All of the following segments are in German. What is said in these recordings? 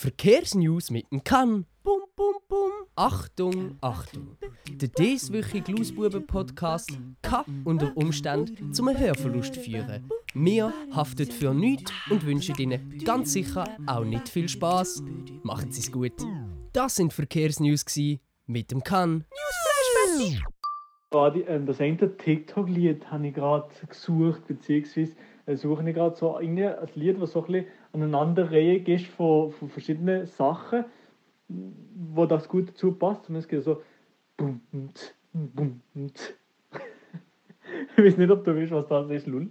Verkehrsnews mit dem Kann. Bum, bum, bum. Achtung, Achtung. Der dieswöchige Lausbuben-Podcast kann unter Umständen zum Hörverlust führen. Wir haften für nichts und wünschen Ihnen ganz sicher auch nicht viel Spaß. Machen Sie es gut. Das sind Verkehrsnews mit dem Kann. Gerade ähm, das eine TikTok-Lied habe ich gerade gesucht, beziehungsweise äh, suche ich gerade so ein Lied, das so ein bisschen Aneinanderreihung ist von, von verschiedenen Sachen, wo das gut dazu passt. Und es geht so bum, bum, nt. Ich weiß nicht, ob du weißt, was das ist, Lul.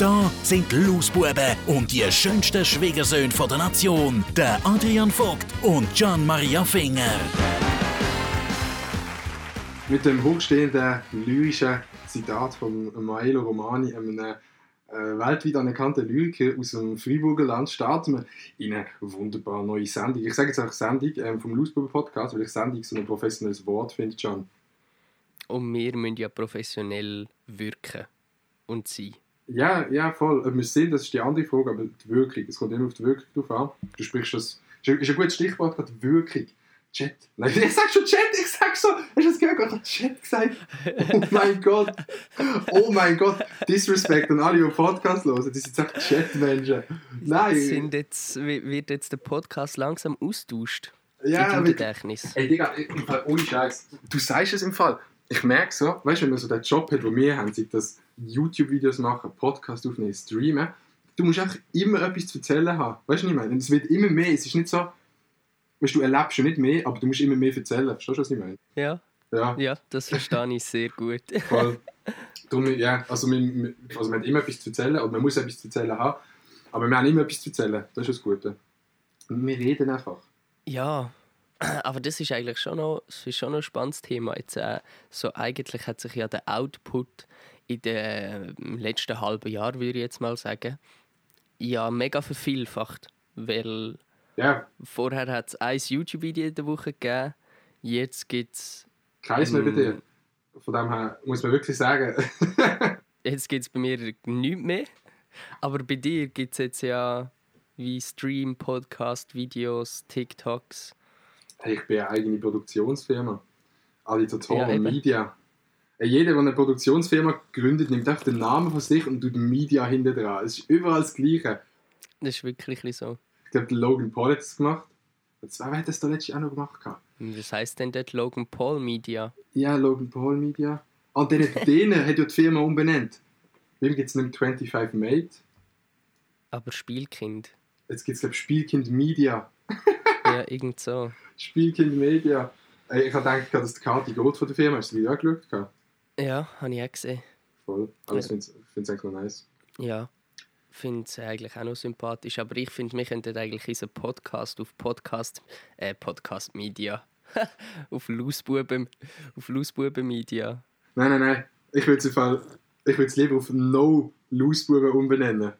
Da sind die Lausbuben und die schönsten Schwiegersöhne der Nation, der Adrian Vogt und Gian Maria Finger. Mit dem hochstehenden lyrischen Zitat von Maelo Romani, einem äh, weltweit anerkannten Lyriker aus dem Freiburger Land, starten wir in eine wunderbar neue Sendung. Ich sage jetzt auch Sendung ähm, vom Lausbuben Podcast, weil ich Sendung so ein professionelles Wort finde, Can. Und wir müssen ja professionell wirken und sein. Ja, ja, voll. Ob wir es sind, das ist die andere Frage, aber die Wirkung, es kommt immer auf die Wirkung drauf an. Du sprichst das, ist ein gutes Stichwort, gerade Wirkung. Chat. Nein, ich sag schon Chat, ich sag so, hast du das gehört? Ich habe Chat gesagt. Oh mein Gott. Oh mein Gott. Disrespect an alle, die Podcast hören. Die sind echt Chat-Menschen. Nein. Sind jetzt, wird jetzt der Podcast langsam austauscht? Ja, im Gedächtnis. ey, Digga, im Fall, ohne Scheiß. Du sagst es im Fall. Ich merke so, weißt du, wenn man so den Job hat, den wir haben, sei das YouTube-Videos machen, Podcast aufnehmen, streamen, du musst einfach immer etwas zu erzählen haben. Weißt du, was ich meine? Und es wird immer mehr. Es ist nicht so, weißt du, du erlebst schon nicht mehr, aber du musst immer mehr erzählen. Verstehst du, was ich meine? Ja, Ja, ja, das verstehe ich sehr gut. voll. Darum, ja, also wir- also wir haben immer etwas zu erzählen, oder man muss etwas zu erzählen haben, aber wir haben immer etwas zu erzählen. Das ist das Gute. Und wir reden einfach. Ja, aber das ist eigentlich schon noch, das ist schon noch ein spannendes Thema. Jetzt, äh, so eigentlich hat sich ja der Output in den letzten halben Jahr, würde ich jetzt mal sagen, ja mega vervielfacht. Weil Ja, vorher hat es ein YouTube-Video in der Woche gegeben, jetzt gibt es keins mehr bei dir. Von dem her muss man wirklich sagen, jetzt gibt's bei mir nichts mehr. Aber bei dir gibt es jetzt ja wie Stream, Podcast, Videos, TikToks. Hey, ich bin eine eigene Produktionsfirma. Alitator Ja, eben. Media. Jeder, der eine Produktionsfirma gründet, nimmt einfach den Namen von sich und tut Media hinter dran. Es ist überall das Gleiche. Das ist wirklich so. Ich glaube, Logan Paul hat es gemacht. Und zwar, wer hat das da letztes auch noch gemacht? Was heißt denn dort Logan Paul Media? Ja, Logan Paul Media. Und dann hat denen hat ja die Firma umbenannt. Wem gibt es nicht 25 Mate? Aber Spielkind. Jetzt gibt es, glaube ich, Spielkind Media. Ja, irgend so. Spielkind Media. Ich habe gedacht, dass die Karte Gold von der Firma. Hast du die auch geschaut? Ja, habe ich auch gesehen. Voll. Aber ich finde es eigentlich noch nice. Ja. Finde es eigentlich auch noch sympathisch. Aber ich finde, wir könnten eigentlich unseren Podcast auf Podcast, äh, Podcast Media. auf Lausbuben, auf Lausbuben Media. Nein, nein, nein. Ich würde es im Fall, ich würde es lieber auf No Lausbuben umbenennen.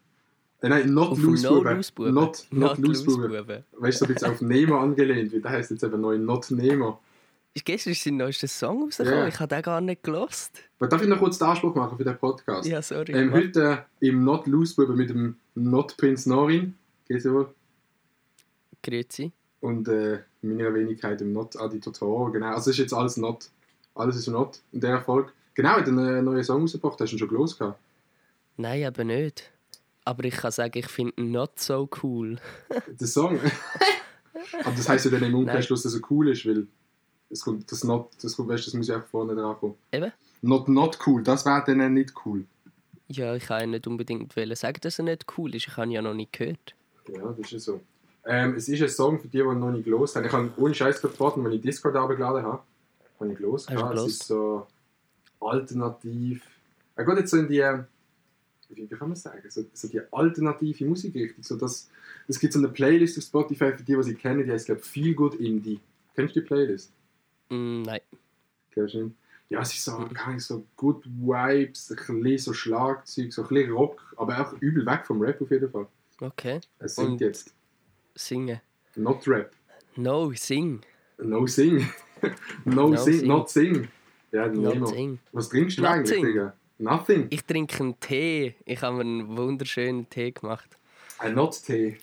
Äh, nein, Not Auf Lausbuben. No. Not, not, Not. Lausbuben. Weißt du, so ein bisschen auf Nemo angelehnt, weil der heißt jetzt eben neu Not Nemo. Gestern ist sein neuester Song rausgekommen. Ja. Ich habe den gar nicht gelost. Aber darf ich noch kurz den Anspruch machen für den Podcast? Ja, sorry. ähm, heute äh, im Not Lausbuben mit dem Not Prince Norin. Ja wohl? Grüezi. Und äh, meiner Wenigkeit im Not Adi Totoro. Genau, also ist jetzt alles Not. Alles ist Not in der Erfolg. Genau, hat einen neuen Song rausgebracht. Hast du ihn schon gelost gehabt? Nein, eben nicht. Aber ich kann sagen, ich finde ihn not so cool. Der Song. Aber das heisst ja dann im Umkehrschluss, dass er cool ist, weil es kommt das Not, das kommt, weißt, das muss auch vorne dran kommen. Eben. Not not cool, das wäre dann nicht cool. Ja, ich kann nicht unbedingt sagen, dass er nicht cool ist. Ich habe ihn ja noch nicht gehört. Ja, das ist ja so. Ähm, es ist ein Song für die, die noch nicht gelost haben. Ich habe ohne Scheiß geraten, wenn ich Discord abgeladen habe. Habe ich du gehabt. Es ist so alternativ. Er geht jetzt so in die, wie, wie kann man sagen, so, so die alternative Musikrichtung. So das, Es gibt so eine Playlist auf Spotify für die, die sie kennen, die heißt, glaube ich, Feel Good Indie. Kennst du die Playlist? Mm, nein. Kennst du nicht? Ja, es ist so, Mhm. Ahnung, so Good Vibes, ein bisschen so Schlagzeug, so ein bisschen Rock, aber auch übel weg vom Rap auf jeden Fall. Okay. Es singt Und- jetzt. Singen. Not Rap. No, sing. No Sing. no, No sing, sing. Not Sing. Ja, Not Nemo. sing. Was trinkst du Nothing. eigentlich, Digga? Nothing. Ich trinke einen Tee. Ich habe mir einen wunderschönen Tee gemacht. Ein Not Tee.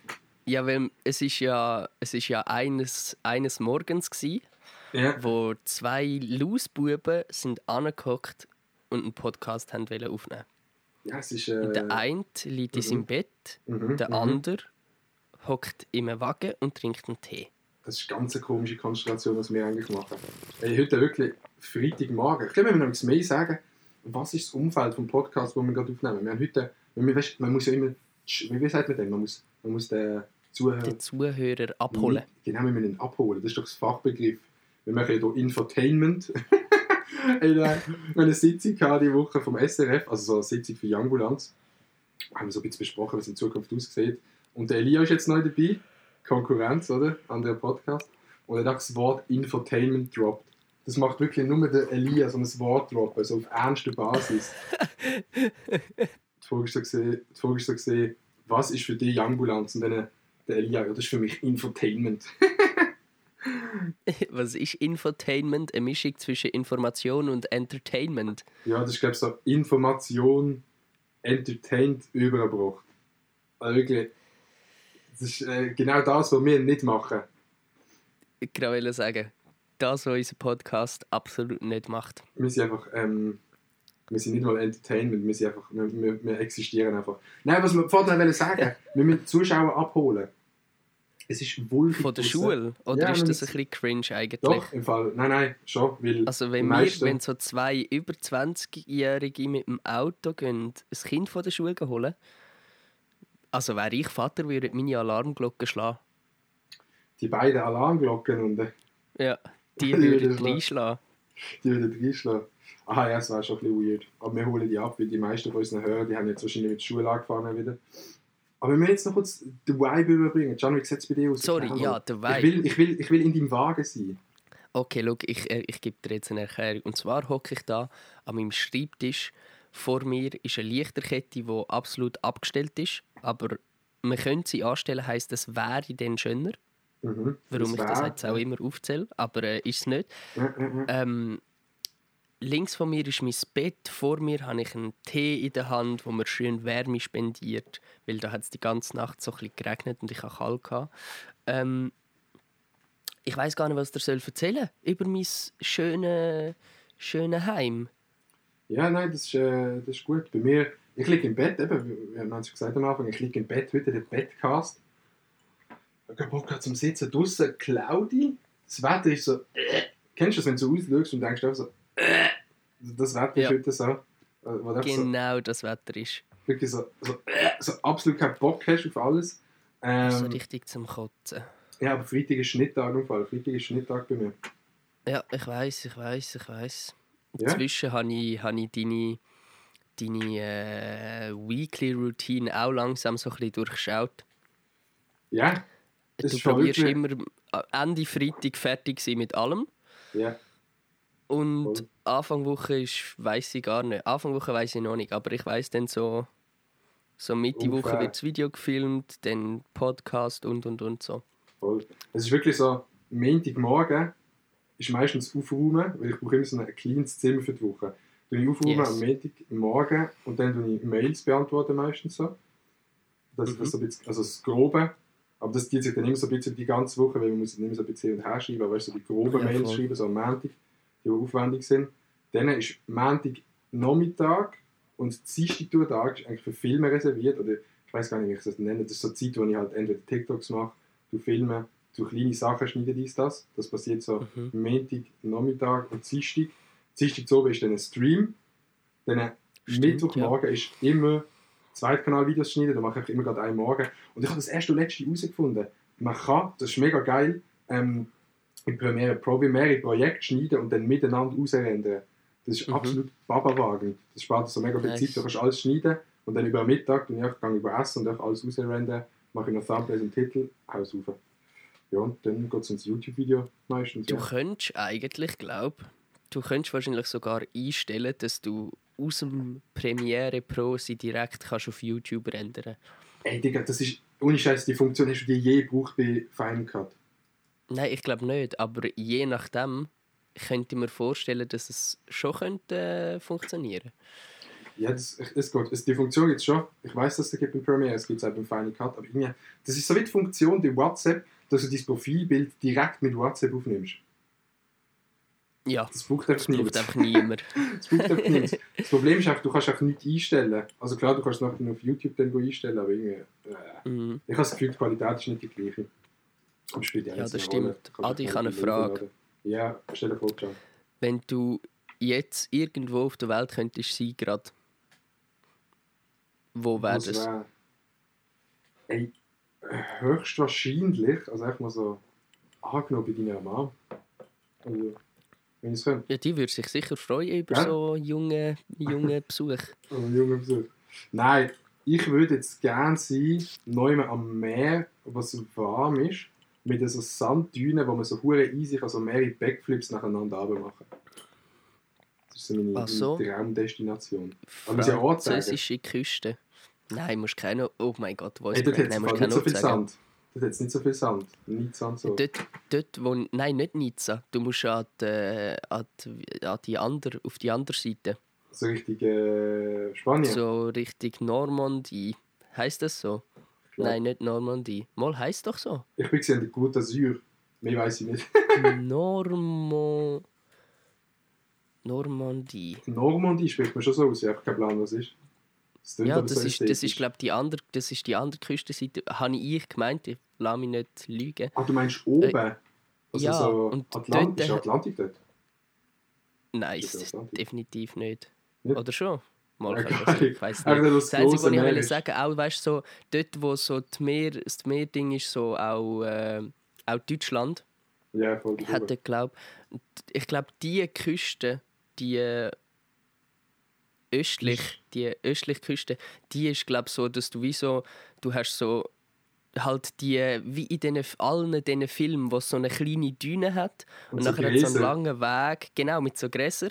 Ja, weil es ist ja, es ist ja eines, eines Morgens gsi, Ja. wo zwei Lausbuben sind angehockt und einen Podcast haben wollen aufnehmen. Ja, es ist. Äh, der eine liegt in seinem Bett, mhm, der mhm. andere hockt im Wagen und trinkt einen Tee. Das ist eine ganz komische Konstellation, was wir eigentlich machen. Ey, heute wirklich Freitagmorgen. Ich glaube, wir müssen noch mehr sagen, was ist das Umfeld vom Podcast, den wir gerade aufnehmen. Wir haben heute, wir, weißt, man muss ja immer, wie sagt man denn, man muss, man muss den Zuhörer Den Zuhörer abholen. Genau, wir müssen ihn abholen. Das ist doch das Fachbegriff. Wir machen ja hier Infotainment. Wir haben eine Sitzung die Woche vom SRF, also so eine Sitzung für. Wir haben so ein bisschen besprochen, wie es in Zukunft aussieht. Und der Elia ist jetzt neu dabei. Konkurrenz, oder? Anderer Podcast. Und er hat das Wort Infotainment droppt. Das macht wirklich nur der Elia so ein Wort droppen, so auf ernster Basis. die Frage ist so gesehen, was ist für dich Youngbulanz? Und dann der Elia, ja, das ist für mich Infotainment. Was ist Infotainment? Eine Mischung zwischen Information und Entertainment. Ja, das ist, glaube ich, so Information, entertained, übergebracht. Also wirklich, das ist äh, genau das, was wir nicht machen. Ich kann wollte sagen, das, was unser Podcast absolut nicht macht. Wir sind einfach, ähm, wir sind nicht mal Entertainment, wir sind einfach, wir, wir, wir existieren einfach. Nein, was wir vorhin wollen sagen, wir müssen die Zuschauer abholen. Es ist wulfig Von der. Schule? Oder Ja, ist das ein bisschen cringe eigentlich? Doch, im Fall, nein, nein, schon, weil Also wenn wir, wenn so zwei über 20-Jährige mit dem Auto gehen, ein Kind von der Schule holen, also wäre ich Vater, würde meine Alarmglocke schlagen. die beiden Alarmglocken und Ja, die Die würden würden schlagen. einschlagen. die würden reinschlagen. Aha, ja, das wäre schon ein bisschen weird. Aber wir holen die ab, weil die meisten von unseren Hörern, die haben jetzt wahrscheinlich mit der Schule angefangen wieder. Aber wir müssen jetzt noch kurz den Vibe überbringen. Can, wie sieht es bei dir aus? Sorry, Erzähl ja, der Ich Vibe. will, ich, will, ich will in deinem Wagen sein. Okay, schau, ich, äh, ich gebe dir jetzt eine Erklärung. Und zwar hocke ich da an meinem Schreibtisch. Vor mir ist eine Lichterkette, die absolut abgestellt ist. Aber man könnte sie anstellen, heisst, das wäre dann schöner. Mhm. Warum ich das jetzt auch immer aufzähle. Aber äh, ist es nicht. Ja. Ähm, links von mir ist mein Bett. Vor mir habe ich einen Tee in der Hand, wo mir schön Wärme spendiert. Weil da hat es die ganze Nacht so ein geregnet und ich hatte kalt. Ähm, ich weiß gar nicht, was ich dir erzählen soll über mein schönes schöne Heim. ja, nein, das ist, äh, das ist gut. Bei mir, ich liege im Bett, eben, wir haben es gesagt am Anfang, ich liege im Bett, heute der Bettcast. Ich habe Bock zum Sitzen draußen, cloudy. Das Wetter ist so, äh. kennst du das, wenn du so ausschaust und denkst so. Das Wetter Ja. ist heute so, äh, so Genau das Wetter ist. wirklich so, so, so absolut keinen Bock hast auf alles. Ähm, so richtig zum Kotzen. ja, aber Freitag ist Schnitttag im Fall. Freitag ist Schnitttag bei mir. Ja, ich weiß, ich weiß, ich weiß. Ja? Inzwischen habe ich, habe ich deine, deine äh, Weekly Routine auch langsam so ein bisschen durchschaut. Ja, Das du probierst immer äh, Ende Freitag fertig sein mit allem. ja. Und Voll. Anfang Woche ist, weiß ich gar nicht. Anfang Woche weiß ich noch nicht, aber ich weiß dann so, so Mitte Woche wird das Video gefilmt, dann Podcast und und und so. Voll. Es ist wirklich so, Montagmorgen ist meistens aufräumen, weil ich brauche immer so ein kleines Zimmer für die Woche. Dann ich aufräumen Yes. am Montagmorgen und dann tue ich Mails beantworten meistens so. Das ist Mhm. das so ein bisschen, also das Grobe. Aber das zieht sich dann immer so ein bisschen die ganze Woche, weil man muss dann immer so ein bisschen hin und her schreiben, aber weißt du, so die groben Ja, Mails schreiben, so am Montag, die aufwendig sind. Dann ist Montag Nachmittag und Dienstag ist eigentlich für Filme reserviert, oder ich weiß gar nicht, wie ich das nenne. Das ist so die Zeit, wo ich halt entweder TikToks mache, du Filme, du kleine Sachen schneide dies, das. Das passiert so Mhm. Montag, Nachmittag und Dienstag. Dienstag zu oben ist dann ein Stream. Dann Stimmt, Mittwochmorgen ist immer Zweitkanal-Videos schneiden, da mache ich immer gerade einen Morgen. Und ich habe das erste und letzte herausgefunden. Man kann, das ist mega geil, ähm, in Premiere Pro mehrere Projekte schneiden und dann miteinander ausrendern. Das ist Mhm. absolut babawagend. Das spart so mega viel Nice. Zeit. Du kannst alles schneiden und dann über Mittag und ich gehe über Essen und alles ausrendern, mache ich noch Thumbnails und Titel, Haus rauf. Ja, und dann geht es ins YouTube-Video meistens. Du Ja. könntest eigentlich, glaub, du könntest wahrscheinlich sogar einstellen, dass du aus dem Premiere Pro sie direkt kannst auf YouTube rendern. Ey, Digga, das ist, ohne Scheiß, die Funktion hast du die je gebraucht bei Final Cut. Nein, ich glaube nicht, aber je nachdem könnte ich mir vorstellen, dass es schon könnte äh, funktionieren. Ja, das, es geht. Es, die Funktion gibt es schon. Ich weiß, dass es gibt im Premiere, es gibt es auch beim Final Cut. Aber irgendwie, das ist so wie die Funktion bei WhatsApp, dass du dein Profilbild direkt mit WhatsApp aufnimmst. Ja, Das braucht das einfach braucht nichts. einfach niemand. Das braucht einfach nichts. Das Problem ist einfach, du kannst einfach nichts einstellen. Also klar, du kannst es nachher auf YouTube dann einstellen, aber irgendwie... Äh, Mhm. ich habe das Gefühl, die Qualität ist nicht die gleiche. Spielt ja, das stimmt. Adi, ich habe eine Frage. hochladen. Ja, stell dir vor, John. Wenn du jetzt irgendwo auf der Welt könntest sein, gerade, wo wäre das? wär- Ey, höchstwahrscheinlich, also einfach mal so angenommen bei deiner Mama. Also, wenn ich könnte. Ja, die würde sich sicher freuen über Ja? so junge, junge Besuch. Also, einen jungen Besuch. Nein, ich würde jetzt gerne sein, neu am Meer, was warm ist, mit so Sanddünen, wo man so hure easy kann, so mehrere Backflips nacheinander runter machen Das ist so meine, Ach so. Traumdestination. Aber muss ja Ort sagen. Französische Küste. Nein, musst keine. Oh mein Gott, wo ist dort hat Nein, musst nicht keinen so viel sagen. Sand. Dort hat es nicht so viel Sand. Nicht Sand so. Dort, dort, wo. Nein, nicht Nizza. Du musst an die, an die, an die andere, auf die andere Seite. So richtig äh, Spanien. So Richtung Normandie. Heißt das so? Nein, nicht Normandie. Mal heißt doch so. Ich bin gesehen, der Côte d'Azur. Mehr weiß ich nicht. Normo. Normandie. Normandie spricht man schon so aus. Ich habe keinen Plan, was ist. Das Ja, das so ist, das ist glaube die andere, das ist die andere Küstenseite. Habe ich gemeint, ich lasse mich nicht lügen. Ah, du meinst oben? Also ja, so und Atlant ist dort- Atlantik dort? Nein, ist Atlantik? definitiv nicht. Nicht? Oder schon? Mal Ja, kann geil. ich, weiß nicht. Das Einzige, was ich ist. sagen, auch weißt, so, dort wo so die Meer, das Meerding ist, so auch, äh, auch Deutschland, Ja, voll hat glaub, ich glaube, die Küste, die östlich, die östliche Küste, die ist glaube so, dass du wie so, du hast so halt die, wie in den, allen diesen Filmen, wo so eine kleine Düne hat und, Und so nachher hat so einen langen Weg, genau, mit so Gräser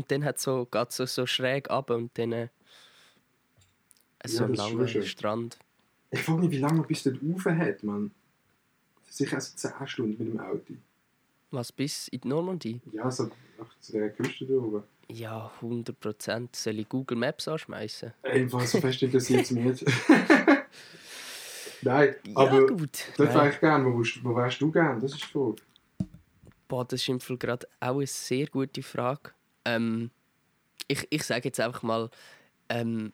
und dann hat so, geht so, so schräg ab und dann äh, so Ja, ein langer. Strand. Ich frage mich, wie lange man bis dort rauf hat, man. Sicher also 10 Stunden mit dem Auto. Was, bis in die Normandie? Ja, so ach, zu der Küste da oben. Ja, 100 Prozent. Soll ich Google Maps anschmeißen? Einfach so fest interessiert es mich nicht. Nein, ja, aber gut. dort wäre ich gerne. Wo, wo wärst du gern? Das ist die Frage. Boah, das ist im Fall gerade auch eine sehr gute Frage. Ähm, ich, ich sage jetzt einfach mal, ähm,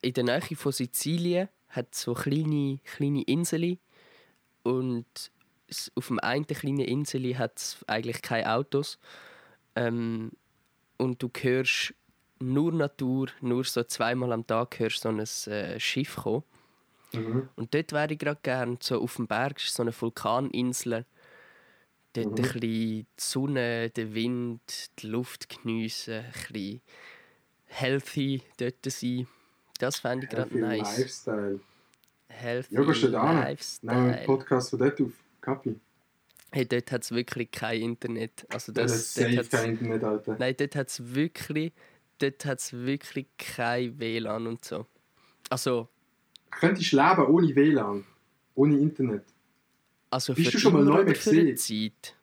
in der Nähe von Sizilien hat es so kleine, kleine Inseln und auf dem einen kleinen Insel hat es eigentlich keine Autos ähm, und du hörst nur Natur, nur so zweimal am Tag hörst du so ein äh, Schiff kommen. Mhm. Und dort wäre ich gerade gern, so auf dem Berg so eine Vulkaninsel. Dort Mhm. ein bisschen die Sonne, der Wind, die Luft geniessen, ein bisschen healthy dort sein. Das fände ich gerade nice. Lifestyle. Healthy Ja, gehst du da hin? Nehmen Lifestyle. Podcast von dort auf. Kapi. Hey, dort hat es wirklich kein Internet. Also Das, das, das dort kein Internet, Alter. Nein, dort hat es wirklich, dort hat's wirklich kein WLAN und so. Also, Könntest du leben ohne WLAN? Ohne Internet? Also Bist du schon mal neu für eine gesehen? Zeit.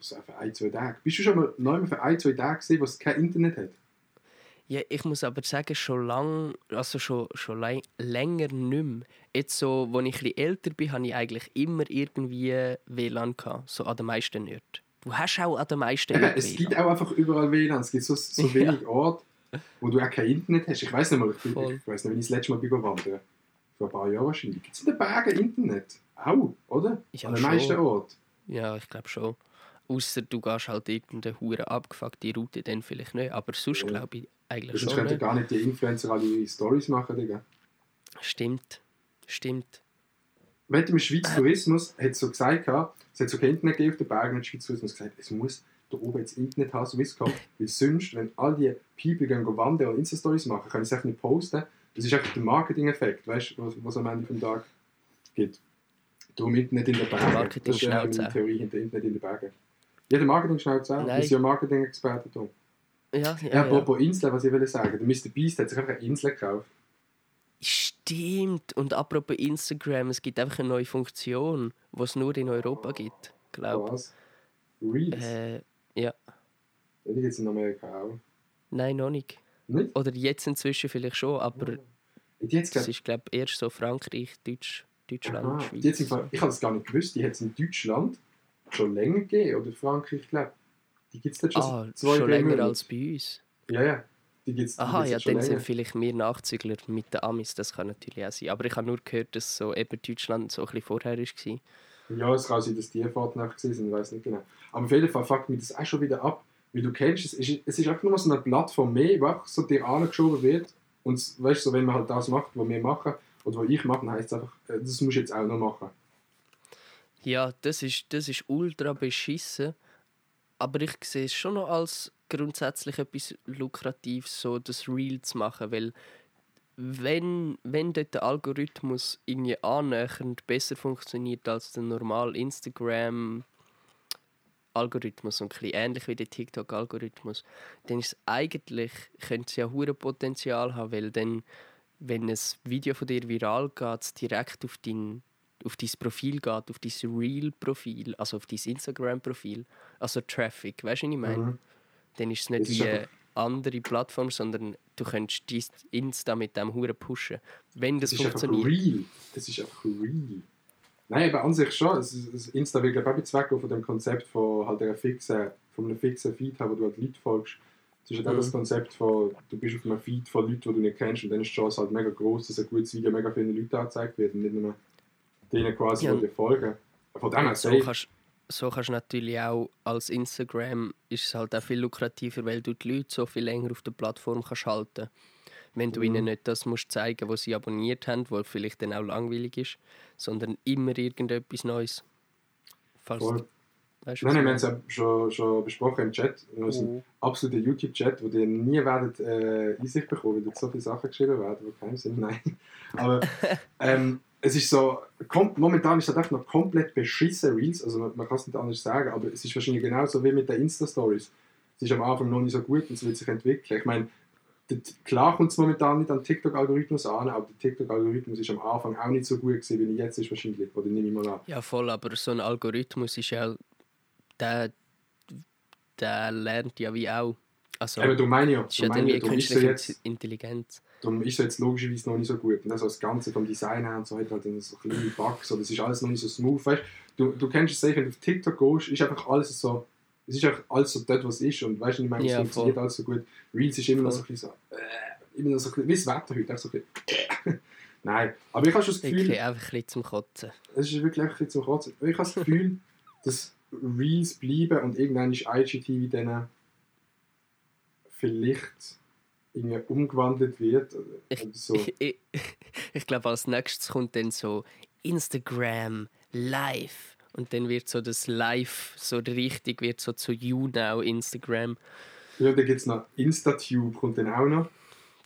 So für ein, zwei Tage. Bist du schon mal neu für ein, zwei Tage gesehen, wo es kein Internet hat? Ja, ich muss aber sagen, schon lang, also schon, schon lang, länger nicht mehr. Jetzt so, als ich etwas älter bin, hatte ich eigentlich immer irgendwie WLAN. Gehabt, so an den meisten nicht. Du hast auch an den meisten Eben, nicht es gibt WLAN. auch einfach überall WLAN. Es gibt so, so Ja. wenig Orte, wo du auch kein Internet hast. Ich weiß nicht mal, ich, ich weiß nicht, wenn ich das letzte Mal bin wandern. Vor ein paar Jahren wahrscheinlich. Gibt es in den Bergen Internet? Auch, oder? Ja, An den meisten. Orten. Ja, ich glaube schon. Außer du gehst halt irgendeine hure abgefuckte Route, dann vielleicht nicht. Aber sonst Ja. glaube ich eigentlich Sonst schon. könnten Nicht. gar nicht die Influencer alle ihre Stories machen, Digga. Stimmt. Stimmt. Wenn im Schweizer Tourismus hat so gesagt, es hat so kein Internet gegeben auf den Bergen und Schweizer Tourismus gesagt, es muss da oben jetzt Internet haben, so wie es kommt. Weil sonst, wenn all die People gehen wandern und Insta-Stories machen, können sie es einfach nicht posten, Es ist einfach der Marketing-Effekt, weißt du, was, was am Ende vom Tag gibt. Darum Internet in den Bergen. Marketing das ist äh, meine. Theorie hinter Internet in den Bergen. Jeder Marketing-Schnauze auch. Nein. Wir sind ja Marketing-Experten, Tom. Ja, Ja, ja, ja. apropos Insel, was ich will sagen. Der Mr. Beast hat sich einfach eine Insel gekauft. Stimmt. Und apropos Instagram, es gibt einfach eine neue Funktion, die es nur in Europa gibt. Glaub. Was? Reels? Äh, ja. Ja, die gibt es in Amerika auch. Nein, noch nicht. Nicht? Oder jetzt inzwischen vielleicht schon, aber hat's das glaub- ist, glaube ich, erst so Frankreich, Deutsch, Deutschland, Aha, Schweiz. die im Fall, ich habe das gar nicht gewusst. Die hat es in Deutschland schon länger gegeben. Oder Frankreich, glaube Die gibt es dort schon ah, zwei, schon länger Monaten. als bei uns. Ja, ja. Die gibt's, die Aha, gibt's ja, jetzt dann sind länger. vielleicht mehr Nachzügler mit den Amis, das kann natürlich auch sein. Aber ich habe nur gehört, dass so eben Deutschland so ein bisschen vorher war. Ja, es kann sein, dass die Fahrten gewesen sind, ich weiß nicht genau. Aber auf jeden Fall fuckt mich das auch schon wieder ab, wie du kennst. Es ist, es ist einfach nur so eine Plattform mehr, wo einfach so dir angeschoben wird. Und weißt du, so, wenn man halt das macht, was wir machen, oder was ich mache, dann heisst es einfach, äh, das musst du jetzt auch noch machen. Ja, das ist, das ist ultra beschissen. Aber ich sehe es schon noch als grundsätzlich etwas Lukratives, so das Reel zu machen. Weil, wenn, wenn dort der Algorithmus irgendwie annähernd besser funktioniert als der normale Instagram-Algorithmus und ein bisschen ähnlich wie der TikTok-Algorithmus, dann ist es eigentlich, könnte es ja hure Potenzial haben, weil dann, wenn ein Video von dir viral geht, es direkt auf dein auf dein Profil geht, auf dein Real-Profil, also auf dein Instagram-Profil, also Traffic, weißt du, was ich meine? Mhm. Dann ist es nicht Das ist wie eine andere Plattform, sondern du könntest dein Insta mit dem Huren pushen. Wenn das, Das ist einfach funktioniert. real. Das ist einfach real. Nein, aber an sich schon. Ist- das Insta will, glaube ich, auch von dem Konzept von halt einer fixen, von einem fixen Feed haben, wo du halt Leute folgst. Es ist halt auch Mhm. das Konzept von, du bist auf einem Feed von Leuten, die du nicht kennst und dann ist die Chance halt mega groß, dass ein gutes Video mega vielen Leuten angezeigt wird und nicht nur denen quasi, Ja. die dir folgen. Von dem her, So kannst, so kannst du natürlich auch als Instagram ist es halt auch viel lukrativer, weil du die Leute so viel länger auf der Plattform kannst halten. Wenn du Mhm. ihnen nicht das musst zeigen, was sie abonniert haben, was vielleicht dann auch langweilig ist, sondern immer irgendetwas Neues. Falls Voll. Weißt du, Nein, nein, wir haben es ja schon, schon besprochen im Chat. Wir haben einen Oh. absoluten YouTube-Chat, wo ihr nie werdet äh, Einsicht bekommen, weil dort so viele Sachen geschrieben werden, die keinem sind. Nein. Aber ähm, es ist so, momentan ist das einfach noch komplett beschissen Reels, also man, man kann es nicht anders sagen, aber es ist wahrscheinlich genauso wie mit den Insta-Stories. Es ist am Anfang noch nicht so gut und es wird sich entwickeln. Ich meine, dort- klar kommt es momentan nicht an den TikTok-Algorithmus an, aber der TikTok-Algorithmus ist am Anfang auch nicht so gut gewesen, wie er jetzt ist wahrscheinlich, oder nehme ich mal an. Ja, voll, aber so ein Algorithmus ist ja, der, der lernt ja wie auch. Also, Eben, du meine ja, das ist du ja dann wie eine künstliche jetzt... Intelligenz. Darum ist es jetzt logischerweise noch nicht so gut. Und also das Ganze vom Design her und so hat halt so kleine Bugs. So, das ist alles noch nicht so smooth. Weißt, du, du kennst es sicher, wenn du auf TikTok gehst, ist einfach alles so. Es ist einfach alles so dort, was es ist. Und weißt du, ich meine, es Ja, funktioniert voll. alles so gut. Reels ist immer noch so ein bisschen so. Äh, immer noch so ein bisschen, wie das Wetter heute. einfach So ein bisschen, Nein, aber ich habe schon das Gefühl, Wirklich einfach ein bisschen zum Kotzen. es ist wirklich ein bisschen zu kurz. Ich habe das Gefühl, dass Reels bleiben und irgendwann ist IGTV dann vielleicht irgendwie umgewandelt wird. Ich, so. ich, ich, ich glaube, als nächstes kommt dann so Instagram Live. Und dann wird so das Live so richtig, wird so zu YouNow Instagram. Ja, dann gibt es noch Instatube, kommt dann auch noch.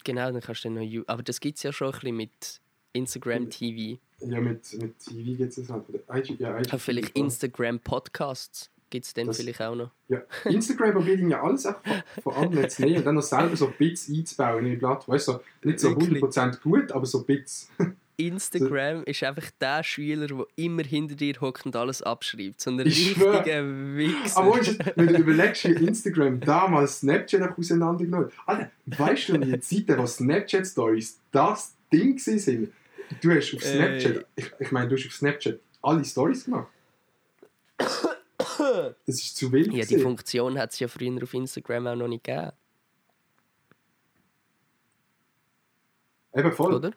Genau, dann kannst du dann noch You Aber das gibt es ja schon ein bisschen mit Instagram TV. Ja, mit, mit TV gibt es halt. Oder IG, ja, IG Ja, vielleicht Instagram Podcasts gibt es dann Das- vielleicht auch noch. Ja, Instagram probiert ja alles auch von, von anderen zu nehmen und dann noch selber so Bits einzubauen in die Blatt. Weißt du, so, nicht so Wirklich? 100% gut, aber so Bits. Instagram ist einfach der Schüler, der immer hinter dir hockt und alles abschreibt. So ein richtiger Wichser. Aber wenn du überlegst, wie Instagram damals Snapchat auch auseinandergenommen hat. Alter, weißt du, in den Zeiten, wo Snapchat-Stories das Ding sind, du hast auf Ey. Snapchat, ich, ich meine, du hast auf Snapchat alle Stories gemacht. Das ist zu wild. Ja, die gewesen. Funktion hat es ja früher auf Instagram auch noch nicht gegeben. Eben voll. Oder?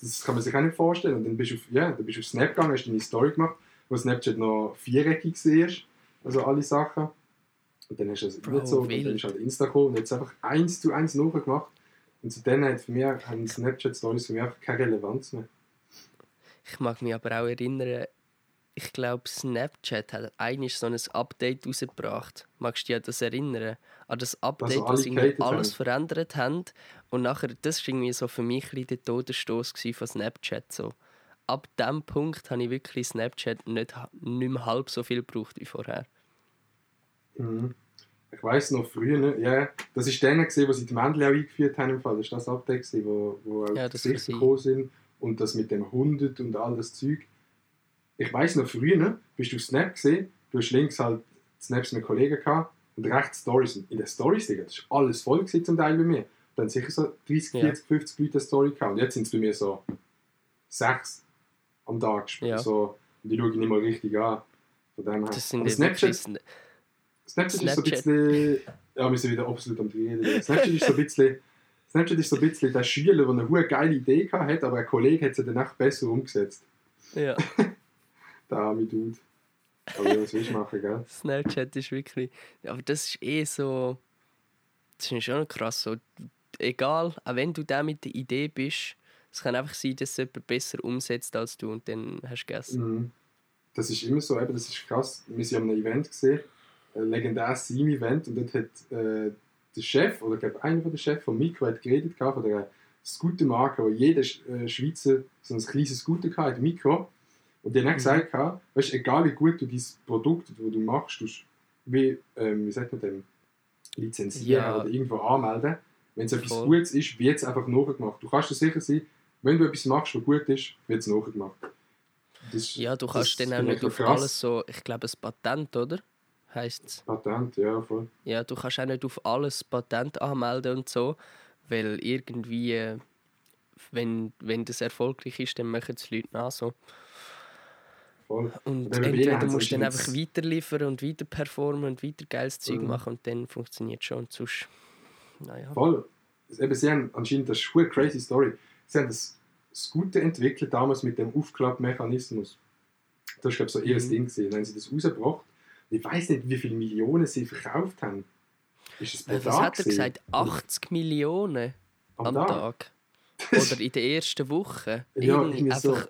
Das kann man sich auch nicht vorstellen. Und dann bist du auf, ja, dann bist du auf Snap gegangen, hast deine Story gemacht, wo Snapchat noch viereckig war. Also alle Sachen. Und dann hast du es Bro, nicht so. Und dann ist halt Insta gekommen und jetzt einfach eins zu eins nachgemacht. Und zu denen hat für mich, haben Snapchat-Stories für mich einfach keine Relevanz mehr. Ich mag mich aber auch erinnern, ich glaube, Snapchat hat eigentlich so ein Update rausgebracht. Magst du dich an das erinnern? An das Update, alle wo sie irgendwie alles haben. verändert haben. Und nachher, das war irgendwie so für mich ein der Todesstoß von Snapchat. So. Ab dem Punkt habe ich wirklich Snapchat nicht, nicht mehr halb so viel gebraucht wie vorher. Mhm. Ich weiss noch früher, ne? ja, das ist dann gesehen, wo sie die Männchen auch eingeführt haben im Fall. Das ist das Update gewesen, wo, wo auch Ja, die Gesichter gekommen sind und das mit dem Hundet und all das Zeug. Ich weiss noch früher, ne? bist du Snap gesehen, du hast links halt Snaps mit Kollegen gehabt und rechts Stories. In den Stories, Digga, das ist alles voll gewesen zum Teil bei mir. Dann sicher so 30, Ja. 40, 50 Leute eine Story gehabt. Und jetzt sind es bei mir so sechs am Tag. Ja. So, und die schaue ich nicht mal richtig an. Von dem her. Das sind Aber Snapchat, Snapchat, ist so ein bisschen. Ja, wir sind wieder absolut am Reden. Snapchat ist so ein bisschen. Snapchat ist so ein bisschen der Schüler, der eine hohe geile Idee hat, aber ein Kollege hat sie dann echt besser umgesetzt. Ja, Der arme Dude. Aber ja, was willst du machen, gell? Snapchat ist wirklich. Aber das ist eh so. Das ist schon krass. So, egal, auch wenn du da mit der Idee bist, es kann einfach sein, dass jemand besser umsetzt als du und dann hast du gegessen. Mhm. Das ist immer so, eben, das ist krass. Wir sind an einem Event gesehen, legendäres Sim-Event, und dort hat äh, der Chef, oder ich glaube einer von der Chef von Mikro hat geredet gehabt, von der Scooter-Marke, wo jeder äh, Schweizer so ein kleines Scooter hatte, Mikro. Und die haben auch gesagt, weißt, egal wie gut du dieses Produkt, das du machst, du wie, ähm, wie sagt man dem, lizenzieren Ja. oder irgendwo anmelden. Wenn es etwas Voll. Gutes ist, wird es einfach nachgemacht. Du kannst dir sicher sein, wenn du etwas machst, was gut ist, wird es nachgemacht. Das, Ja, du kannst dann auch nicht auf krass. alles so. Ich glaube, ein Patent, oder? Heißt es. Patent, ja, voll. Ja, du kannst auch nicht auf alles Patent anmelden und so, weil irgendwie, äh, wenn, wenn das erfolgreich ist, dann machen es Leute nach so. voll. Und entweder musst du dann einfach weiterliefern und weiter performen und weiter geiles Zeug Mhm. machen und dann funktioniert schon. Und sonst, naja. Voll. Eben, sie haben anscheinend, das ist eine crazy Story, sie haben das Scooter entwickelt, damals mit dem Aufklappmechanismus. Das war, glaube ich, so das Mhm. Ding. Gewesen. Dann haben sie das rausgebracht. Ich weiß nicht, wie viele Millionen sie verkauft haben. Ist es pro Äh, Was Tag hat er gesagt? 80 Millionen Am, am Tag? Tag. Oder in der ersten Woche. Ja, Irgendwie irgendwie so. einfach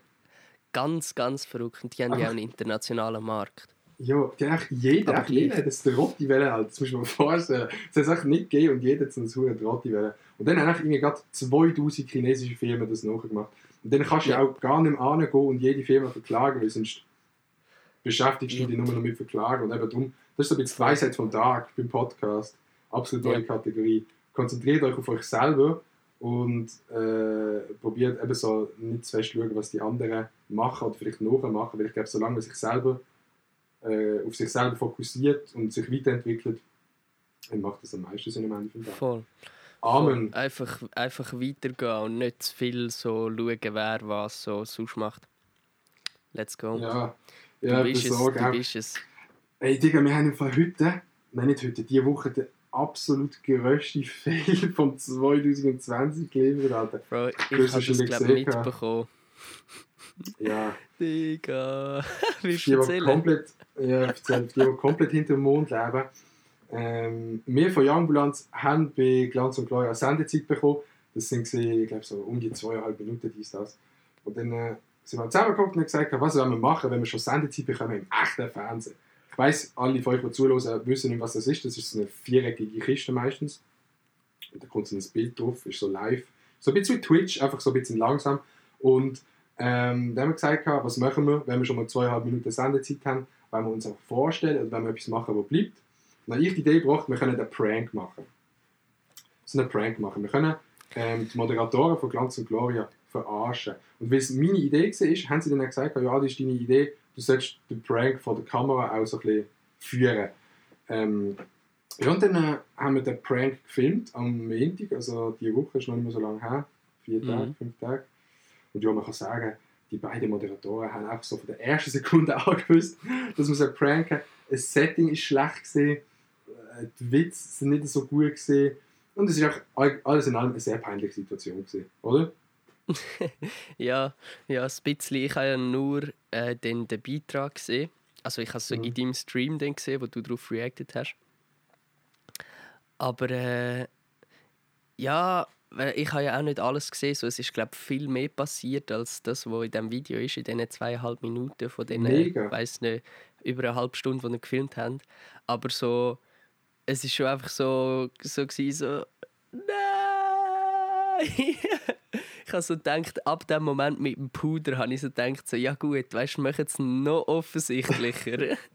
ganz, ganz verrückt. Und die haben ja Einfach- auch einen internationalen Markt. Ja, die haben echt jeder, Aber jeder hat jetzt den Rotti halt. das muss man sich vorstellen. Es hat es nicht gegeben und jeder hat so einen Rotti. Und dann haben irgendwie gerade 2000 chinesische Firmen das nachgemacht. Und dann kannst du ja auch gar nicht mehr hingehen und jede Firma verklagen, weil sonst beschäftigst du dich nur noch mit Verklagen. Und eben darum, das ist so ein bisschen die Weisheit vom Tag beim Podcast. Absolut neue Ja. Kategorie. Konzentriert euch auf euch selber und äh, probiert eben so nicht zu fest schauen, was die anderen machen oder vielleicht nachmachen, weil ich glaube, solange man sich selber äh, auf sich selber fokussiert und sich weiterentwickelt, dann macht das am meisten Sinn am Ende vom Tag. Voll. Amen. Voll. Einfach, einfach weitergehen und nicht zu viel so schauen, wer was so sonst macht. Let's go. Ja, du ja bist das es, du bist es. Ey, Digga, wir haben im Fall heute, nein, nicht heute, diese Woche den absolut grössten Fail von 2020 geliefert, Alter. Bro, ich habe das glaube gesehen, mitbekommen. Ja, Digga. Willst du erzählen? komplett, ja, erzähl, die, die komplett hinter dem Mond leben. Ähm, wir von Youngbulanz haben bei Glanz und Gloria eine Sendezeit bekommen. Das sind, ich glaube, so um die zweieinhalb Minuten, dies, das. Und dann äh, sind wir zusammengeguckt und gesagt, was wollen wir machen, wenn wir schon Sendezeit bekommen im echten Fernsehen. Ich weiss, alle von euch, die zuhören, wissen nicht, was das ist. Das ist so eine viereckige Kiste meistens. Und da kommt so ein Bild drauf, ist so live. So ein bisschen wie Twitch, einfach so ein bisschen langsam. Und ähm, dann haben wir gesagt, was machen wir, wenn wir schon mal zweieinhalb Minuten Sendezeit haben, wenn wir uns auch vorstellen oder wenn wir etwas machen, was bleibt. Dann habe ich die Idee gebracht, wir können einen Prank machen. So einen Prank machen. Wir können ähm, die Moderatoren von Glanz und Gloria verarschen. Und weil es meine Idee war, haben sie dann gesagt, ja, das ist deine Idee, du sollst den Prank vor der Kamera auch so ein bisschen führen. Ähm, ja, und dann äh, haben wir den Prank gefilmt am Montag, also die Woche ist noch nicht mehr so lange her, vier Mhm. Tage, fünf Tage. Und ja, man kann sagen, die beiden Moderatoren haben auch so von der ersten Sekunde an gewusst, dass wir so pranken. Das Setting ist schlecht gesehen, die Witze sind nicht so gut gesehen und es ist auch all- alles in allem eine sehr peinliche Situation gesehen, oder? Ja, ja, ein bisschen. Ich habe ja nur äh, den, den Beitrag gesehen. Also ich habe es so Mhm. in deinem Stream dann gesehen, wo du darauf reacted hast. Aber äh, ja, ich habe ja auch nicht alles gesehen. So, es ist, glaube viel mehr passiert als das, was in diesem Video ist, in diesen zweieinhalb Minuten von Mega. ich weiß nicht, über eine halbe Stunde, die wir gefilmt haben. Aber so, es ist schon einfach so, so gewesen, so, nein! Ich habe so gedacht, ab dem Moment mit dem Puder habe ich so gedacht, so, ja gut, weißt du, machen es noch offensichtlicher.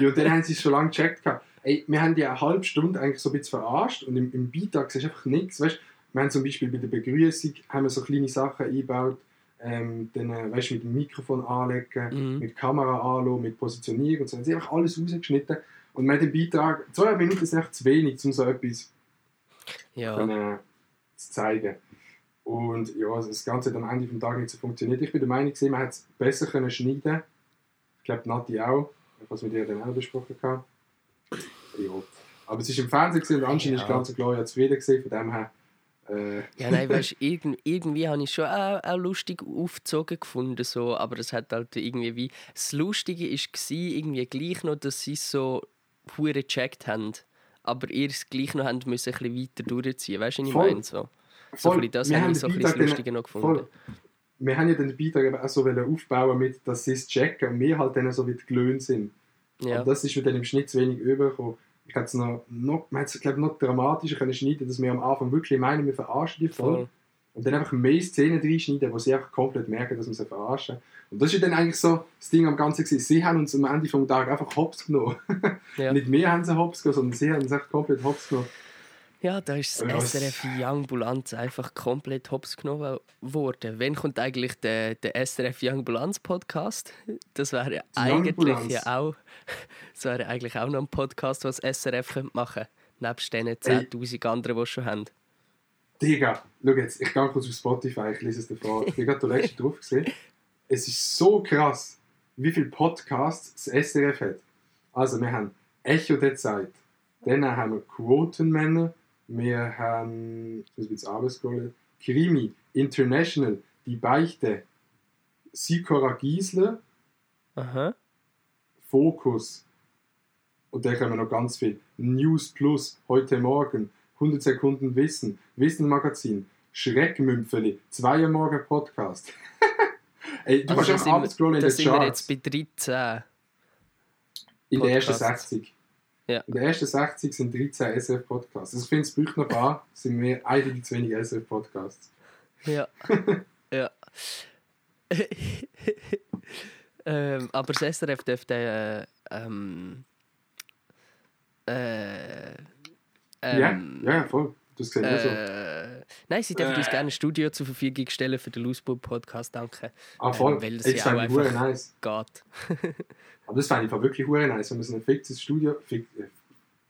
Ja, dann haben sie es schon lange gecheckt. Ey, wir haben die eine halbe Stunde eigentlich so ein bisschen verarscht und im, im Beitrag ist einfach nichts. Weißt, wir haben zum Beispiel bei der Begrüßung haben wir so kleine Sachen eingebaut, ähm, dann, äh, weißt, mit dem Mikrofon anlegen, Mhm. mit Kamera anlegen, mit Positionierung und so. Sie haben einfach alles rausgeschnitten. Und wir haben den Beitrag, zwei Minuten ist echt zu wenig, um so etwas ja. können, zu zeigen. Und ja, das Ganze hat am Ende des Tages nicht so funktioniert. Ich bin der Meinung, man hätte es besser können schneiden Ich glaube, Nati auch, was wir dir dann auch besprochen haben. Ja. Aber es ist im Fernsehen und anscheinend Ja. ist ganz Gloria zufrieden gewesen, von dem her. Äh, Ja, nein, weißt, irgend, irgendwie habe ich schon auch, auch lustig aufgezogen gefunden, so, aber es hat halt irgendwie wie... Das Lustige war irgendwie gleich noch, dass sie so hure gecheckt haben, aber ihr es gleich noch haben müssen, ein bisschen weiter durchziehen. Weißt du, was ich meine? So, so bisschen das wir habe haben ich so ein bisschen Lustige noch gefunden. voll. Wir haben ja den Beitrag eben auch so wollen aufbauen mit, dass sie es checken und wir halt dann so wie die Glöhn sind. Ja. Aber das ist mir dann im Schnitt zu wenig übergekommen. Ich hätte es noch, noch, man hätte es, noch dramatischer können schneiden dass wir am Anfang wirklich meinen, wir verarschen die voll. Voll. Und dann einfach mehr Szenen reinschneiden, wo sie einfach komplett merken, dass wir sie verarschen. Und das ist dann eigentlich so das Ding am Ganzen gewesen. Sie haben uns am Ende vom Tag einfach hops genommen. Ja. Nicht wir haben sie hops genommen, sondern sie haben uns echt komplett hops genommen. Ja, da ist das SRF Young Bulanz einfach komplett hops genommen worden. Wann kommt eigentlich der, der SRF Young Bulanz Podcast? Das wäre eigentlich ja auch, das wäre eigentlich auch noch ein Podcast, was SRF könnte machen könnte. Nebst den 10'000 anderen, die es schon haben. Digga, schau jetzt, ich gehe kurz auf Spotify, ich lese es dir vor. Ich bin gerade der letzte drauf gesehen. Es ist so krass, wie viele Podcasts das SRF hat. Also, wir haben Echo der Zeit, dann haben wir Quotenmänner, wir haben, ich muss jetzt abscrollen, Krimi, International, Die Beichte, Sikora Giesler, Aha. Fokus. Und dann kommen noch ganz viel. News Plus, heute Morgen, 100 Sekunden Wissen, Wissen Magazin, Schreckmümpfeli, 2 Uhr Morgen Podcast. Ey, du Also kannst da sind, abscrollen wir, in da den sind wir jetzt Charts. bei 13. In den ersten Podcasts. 60. Ja. In den ersten 60 sind 13 SF-Podcasts. Also ich finde, noch ein paar, sind wir eindeutig zu wenig SF-Podcasts. Ja. ja. ähm, aber das SRF dürfte. Äh, ähm, äh, Ja, ähm, ja, voll. Das sehe ich auch so. Äh, nein, sie dürfen uns gerne ein Studio zur Verfügung stellen für den Looseball Podcast, danke. Ah, voll. ähm, weil das das ja auch ich einfach- nice. Geht. Aber das fände ich wirklich hure nice, wenn man so ein fixes Studio, fix, äh,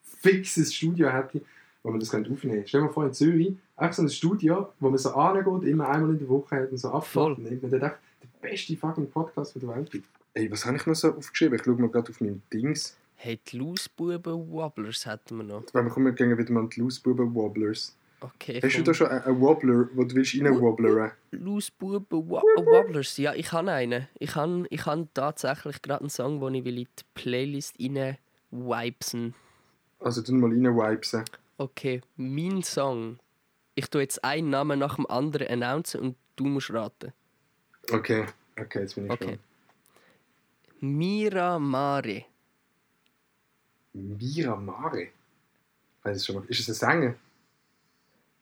fixes Studio hätte, wo man das könnte aufnehmen könnte. Stell dir mal vor, in Zürich, einfach so ein Studio, wo man so angeht, immer einmal in der Woche hat und so abfällt. Und nimmt man dann echt der beste fucking Podcast von der Welt gibt. Ey, was habe ich noch so aufgeschrieben? Ich schaue mal gerade auf meinem Dings. Hey, die Loosbuben Wobblers hätten wir noch. Weil wir kommen gehen wieder mal an die Loosbuben Wobblers. Okay, Hast du komm. da schon einen Wobbler, wo du willst reinwobblern? Loosbuben Wo Wobblers, ja, ich habe einen. Ich habe ich han tatsächlich gerade einen Song, den ich will in die Playlist rein wipesen. Also du mal reinwipesen. Okay, mein Song. Ich tue jetzt einen Namen nach dem anderen announcen und du musst raten. Okay, okay, jetzt bin ich Okay. Mira Mare. Miramare. Schon mal. Ist es ein Sänger?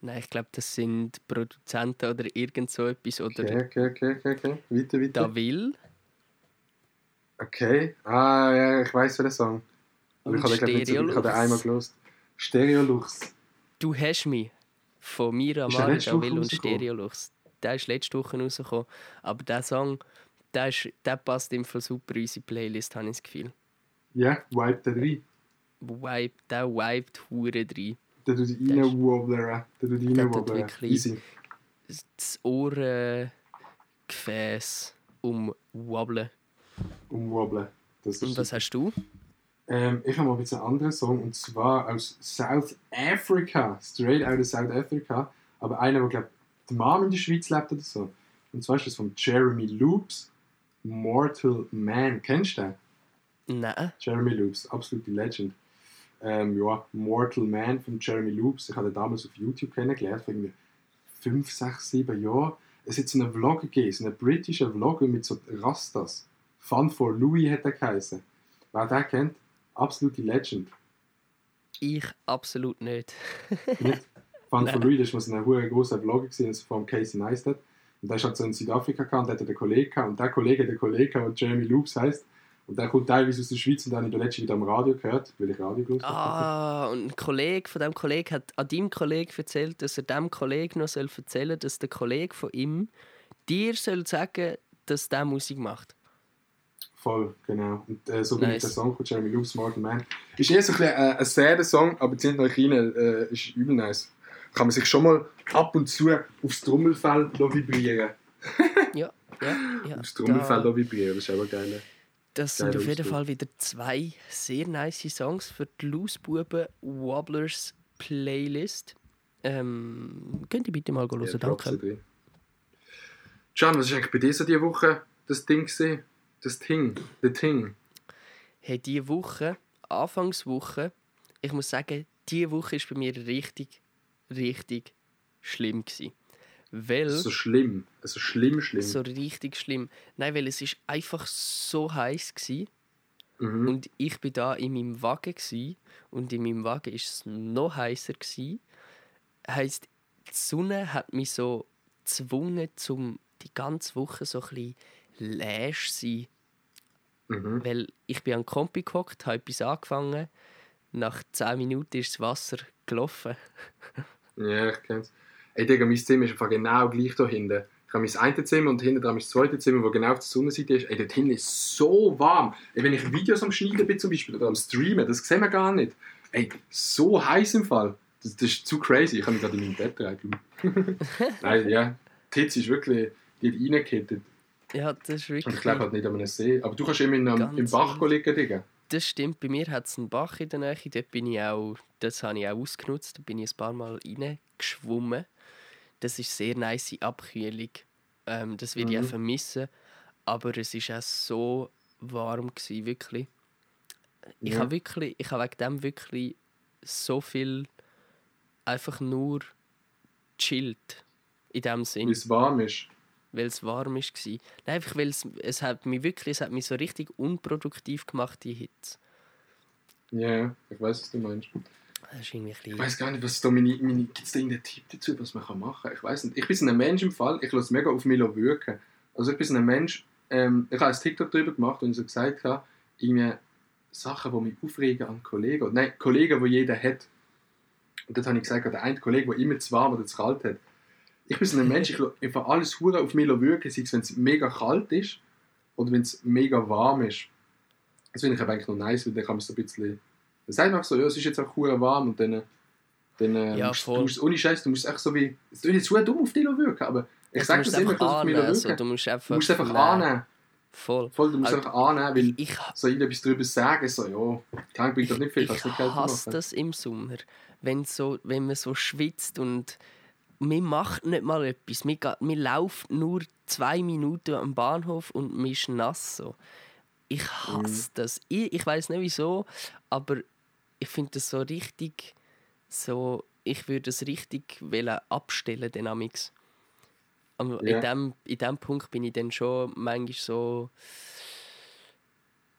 Nein, ich glaube, das sind Produzenten oder irgend so etwas. Oder Okay, okay, okay, okay, okay. Weiter, weiter. Davil. Okay. Ah, ja, ich weiß welchen Song. Aber ich habe den, so, ich habe den einmal gelost. Stereolux. Du hast mich. Von Mira Woche Davil und? Stereolux. Der ist letzte Woche rausgekommen. Aber der Song, der, ist, der passt im Fall super in unsere Playlist, habe ich das Gefühl. Ja, wipe den rein. Wipe, der wiped Hure rein. Der tut ist- reinwobblern. Der tut reinwobblern. wirklich- Easy. Das Ohrengefäß umwobbeln. Umwobbeln. Das Und was hast du? ähm, ich habe mal ein bisschen einen anderen Song und zwar aus South Africa. Straight out of South Africa. Aber einer, der glaube die Mom in der Schweiz lebt oder so. Und zwar ist das von Jeremy Loops. Mortal Man. Kennst du den? Nein. Jeremy Loops, absolute Legend. Ähm, ja, Mortal Man von Jeremy Loops. Ich habe ihn damals auf YouTube kennengelernt, vor irgendwie fünf, sechs, sieben Jahren, es hat so einen Vlog gegeben, so einen britischen Vlogger mit so Rastas. Fun for Louis hat er geheißen. Wer den kennt, absolute Legend. Ich absolut nicht. Nicht? Fun for. Louis, das war so ein großer Vlogger gewesen, von Casey Neistat. Und der ist halt so in Südafrika gehabt, und der hat einen Kollegen gehabt, und der Kollege, der Kollege, der Jeremy Loops heißt, und der kommt teilweise aus der Schweiz und dann habe ich letztens wieder am Radio gehört, weil ich Radio gehört habe. Ah, und ein Kollege von dem Kollegen hat an deinem Kollegen erzählt, dass er dem Kollegen noch soll erzählen soll, dass der Kollege von ihm dir soll sagen, dass der Musik macht. Voll, genau. Und äh, so bin Nice. ich der Song von Jeremy Loops, Martin Man. Ist eher so ein, bisschen, äh, ein sadder Song, aber zieht euch rein, äh, ist übel nice. Kann man sich schon mal ab und zu aufs Trommelfell vibrieren. Ja, ja, ja. Aufs Trommelfell Da- vibrieren, das ist aber geil. Das sind auf jeden. Fall wieder zwei sehr nice Songs für die Lausbuben Wobblers Playlist. Ähm, könnt ihr bitte mal hören, Ja, danke. Can, was ist eigentlich bei dir so diese Woche das Ding gewesen? Das Ding, the Thing. Hey, diese Woche, Anfangswoche, ich muss sagen, diese Woche ist bei mir richtig, richtig schlimm gewesen. Weil, So schlimm. Also schlimm, schlimm. so richtig schlimm. Nein, weil es ist einfach so heiß gsi mhm. und ich bin da in meinem Wagen gsi und in meinem Wagen ist es noch heißer gsi. Heißt, die Sonne hat mich so gezwungen, zum die ganze Woche so ein läsch sein. Mhm. Weil ich bin an Kompi gehockt, habe etwas angefangen. Nach 10 Minuten ist das Wasser gelaufen. Ja, ich kenn's. Ey, Digga, mein Zimmer ist einfach genau gleich da hinten. Ich habe mein eine Zimmer und hinten dran mein zweites Zimmer, wo genau auf der Sonnenseite ist. Ey, dort hinten ist so warm. Ey, wenn ich Videos am Schneiden bin zum Beispiel oder am Streamen, das sehen wir gar nicht. Ey, so heiß im Fall. Das, das ist zu crazy. Ich habe mich gerade in meinem Bett rein. Nein, ja. Die Hitze ist wirklich, die hat reingekittet. Ja, das ist Und wirklich. ich lebe halt nicht an einem See. Aber du kannst immer in einem, im Bach liegen, Digga. Das stimmt, bei mir hat es einen Bach in der Nähe. Dort bin ich auch, das habe ich auch ausgenutzt. Da bin ich ein paar Mal reingeschwommen. Das ist sehr nice Abkühlung. Ähm, das würde ich Mhm. auch vermissen. Aber es war auch so warm, gewesen, wirklich. Ich Ja. habe wirklich, ich habe wegen dem wirklich so viel einfach nur chillt. In dem Sinn Weil es warm ist. weil es warm war. Nein, einfach weil es, es hat mich wirklich, es hat mich so richtig unproduktiv gemacht, die Hitze. Ja, ich weiß, was du meinst. Ich weiß gar nicht, was da meine, meine gibt es da irgendeinen Tipp dazu, was man machen kann? Ich weiß nicht. Ich bin so ein Mensch im Fall, ich lasse mega auf mich wirken. Also ich bin so ein Mensch, ähm, ich habe ein TikTok darüber gemacht und so gesagt habe, irgendwie Sachen, die mich aufregen an Kollegen. Nein, Kollegen, die jeder hat. Und dort habe ich gesagt, der eine Kollege, der immer zu warm oder zu kalt hat. Ich bin so ein Mensch, ich lasse alles hure auf mich wirken, sei es, wenn es mega kalt ist oder wenn es mega warm ist. Das finde ich eigentlich noch nice, weil dann kann man so ein bisschen... Dann sagt einfach so, ja, es ist jetzt auch hure warm und dann... Dann äh, Ja, musst, du musst, ohne Scheiß, du musst echt so wie... Es tut jetzt super dumm auf dich wirken, aber ich Du sage das immer, ich einfach lasse auf mich wirken. also, du musst einfach, du musst einfach nehmen. annehmen. Voll. Voll, du musst Also, einfach annehmen, weil Ich, so irgendetwas darüber sagen, so, ja, kein bringt doch nicht viel, ich hasse das im Sommer, wenn, so, wenn man so schwitzt und man macht nicht mal etwas. Man, geht- man läuft nur zwei Minuten am Bahnhof und man ist nass. So. Ich hasse das. Ich, ich weiß nicht wieso, aber ich finde das so richtig. So, ich würde es richtig wollen abstellen, den Amix. Ja. in, dem, in dem Punkt bin ich dann schon manchmal so.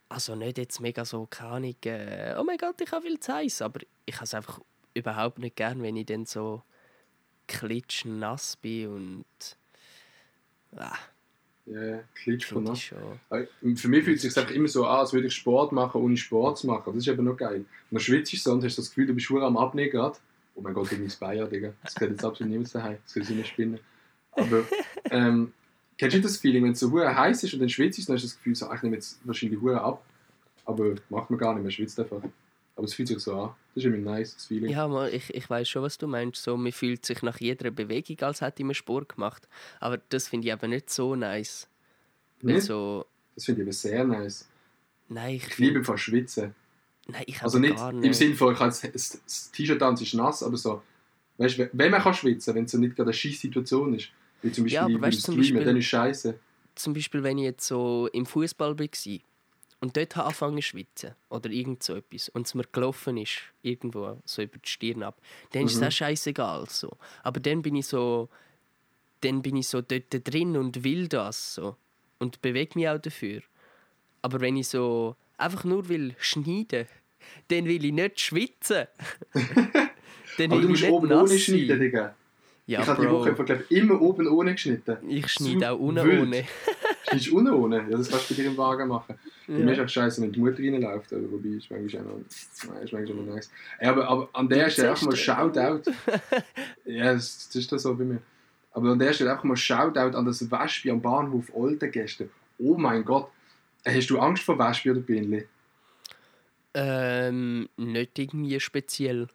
Also nicht jetzt mega so, keine Ahnung, äh, oh mein Gott, ich habe viel zu heiß, aber ich habe es einfach überhaupt nicht gern, wenn ich dann so klitschnass bin und ah, Ja, klitsch von schon. Äh, Für mich fühlt es sich einfach immer so an, als würde ich Sport machen, ohne Sport zu machen. Das ist eben noch geil. Und dann schwitzt du so und hast das Gefühl, du bist schwer am Abnehmen gerade. Oh mein Gott, ich bin Bayer, Digga. Das geht jetzt absolut niemand daheim. Das soll ich nicht spinnen. Aber, ähm, kennst du das Feeling, wenn es so heiß ist und dann schwitzt du, dann hast du das Gefühl, so, ich nehme jetzt wahrscheinlich hure ab. Aber macht man gar nicht, man schwitzt einfach. Aber es fühlt sich so an. Das ist immer nice, das Feeling. Ja, mal, ich, ich weiß schon, was du meinst. So, man fühlt sich nach jeder Bewegung, als hätte man Sport gemacht. Aber das finde ich eben nicht so nice. Nicht? so, Das finde ich aber sehr nice. nein, ich, Ich liebe von Schwitzen. nein, ich Also nicht gar im nicht. Sinne von, ich das, das, T-Shirt an, ist nass, aber so, weißt du, wenn man kann schwitzen, wenn es so nicht gerade eine scheiß Situation ist, wie zum Beispiel Ja, aber weißt zum Streamen, Beispiel- dann ist scheiße. Zum Beispiel, wenn ich jetzt so im Fußball war und dort habe angefangen zu schwitzen oder irgend so etwas und es mir gelaufen ist, irgendwo so über die Stirn ab, dann ist es Mhm. auch scheißegal. So. Aber dann bin ich so dann bin ich so dort drin und will das so. Und bewege mich auch dafür. Aber wenn ich so einfach nur will schneiden, dann will ich nicht schwitzen. dann Aber will du musst ich nicht oben ohne schneiden. Digga. Ja, ich habe die Woche einfach, glaub, immer oben ohne geschnitten. Ich schneide auch unten ohne. Schneidest du unten ohne? Ja, das kannst du bei dir im Wagen machen. Bei mir ist Ja. auch scheiße, wenn die Mutter reinläuft. Aber wobei, ist manchmal auch noch, nein, ist manchmal auch noch nice. Aber, aber an der Stelle einfach mal Shoutout. ja, das, das ist das so bei mir. Aber an der Stelle einfach mal Shoutout an das Wespe am Bahnhof Olden gestern. Oh mein Gott. Hast du Angst vor Wespe oder Bienen? Ähm, nicht irgendwie speziell.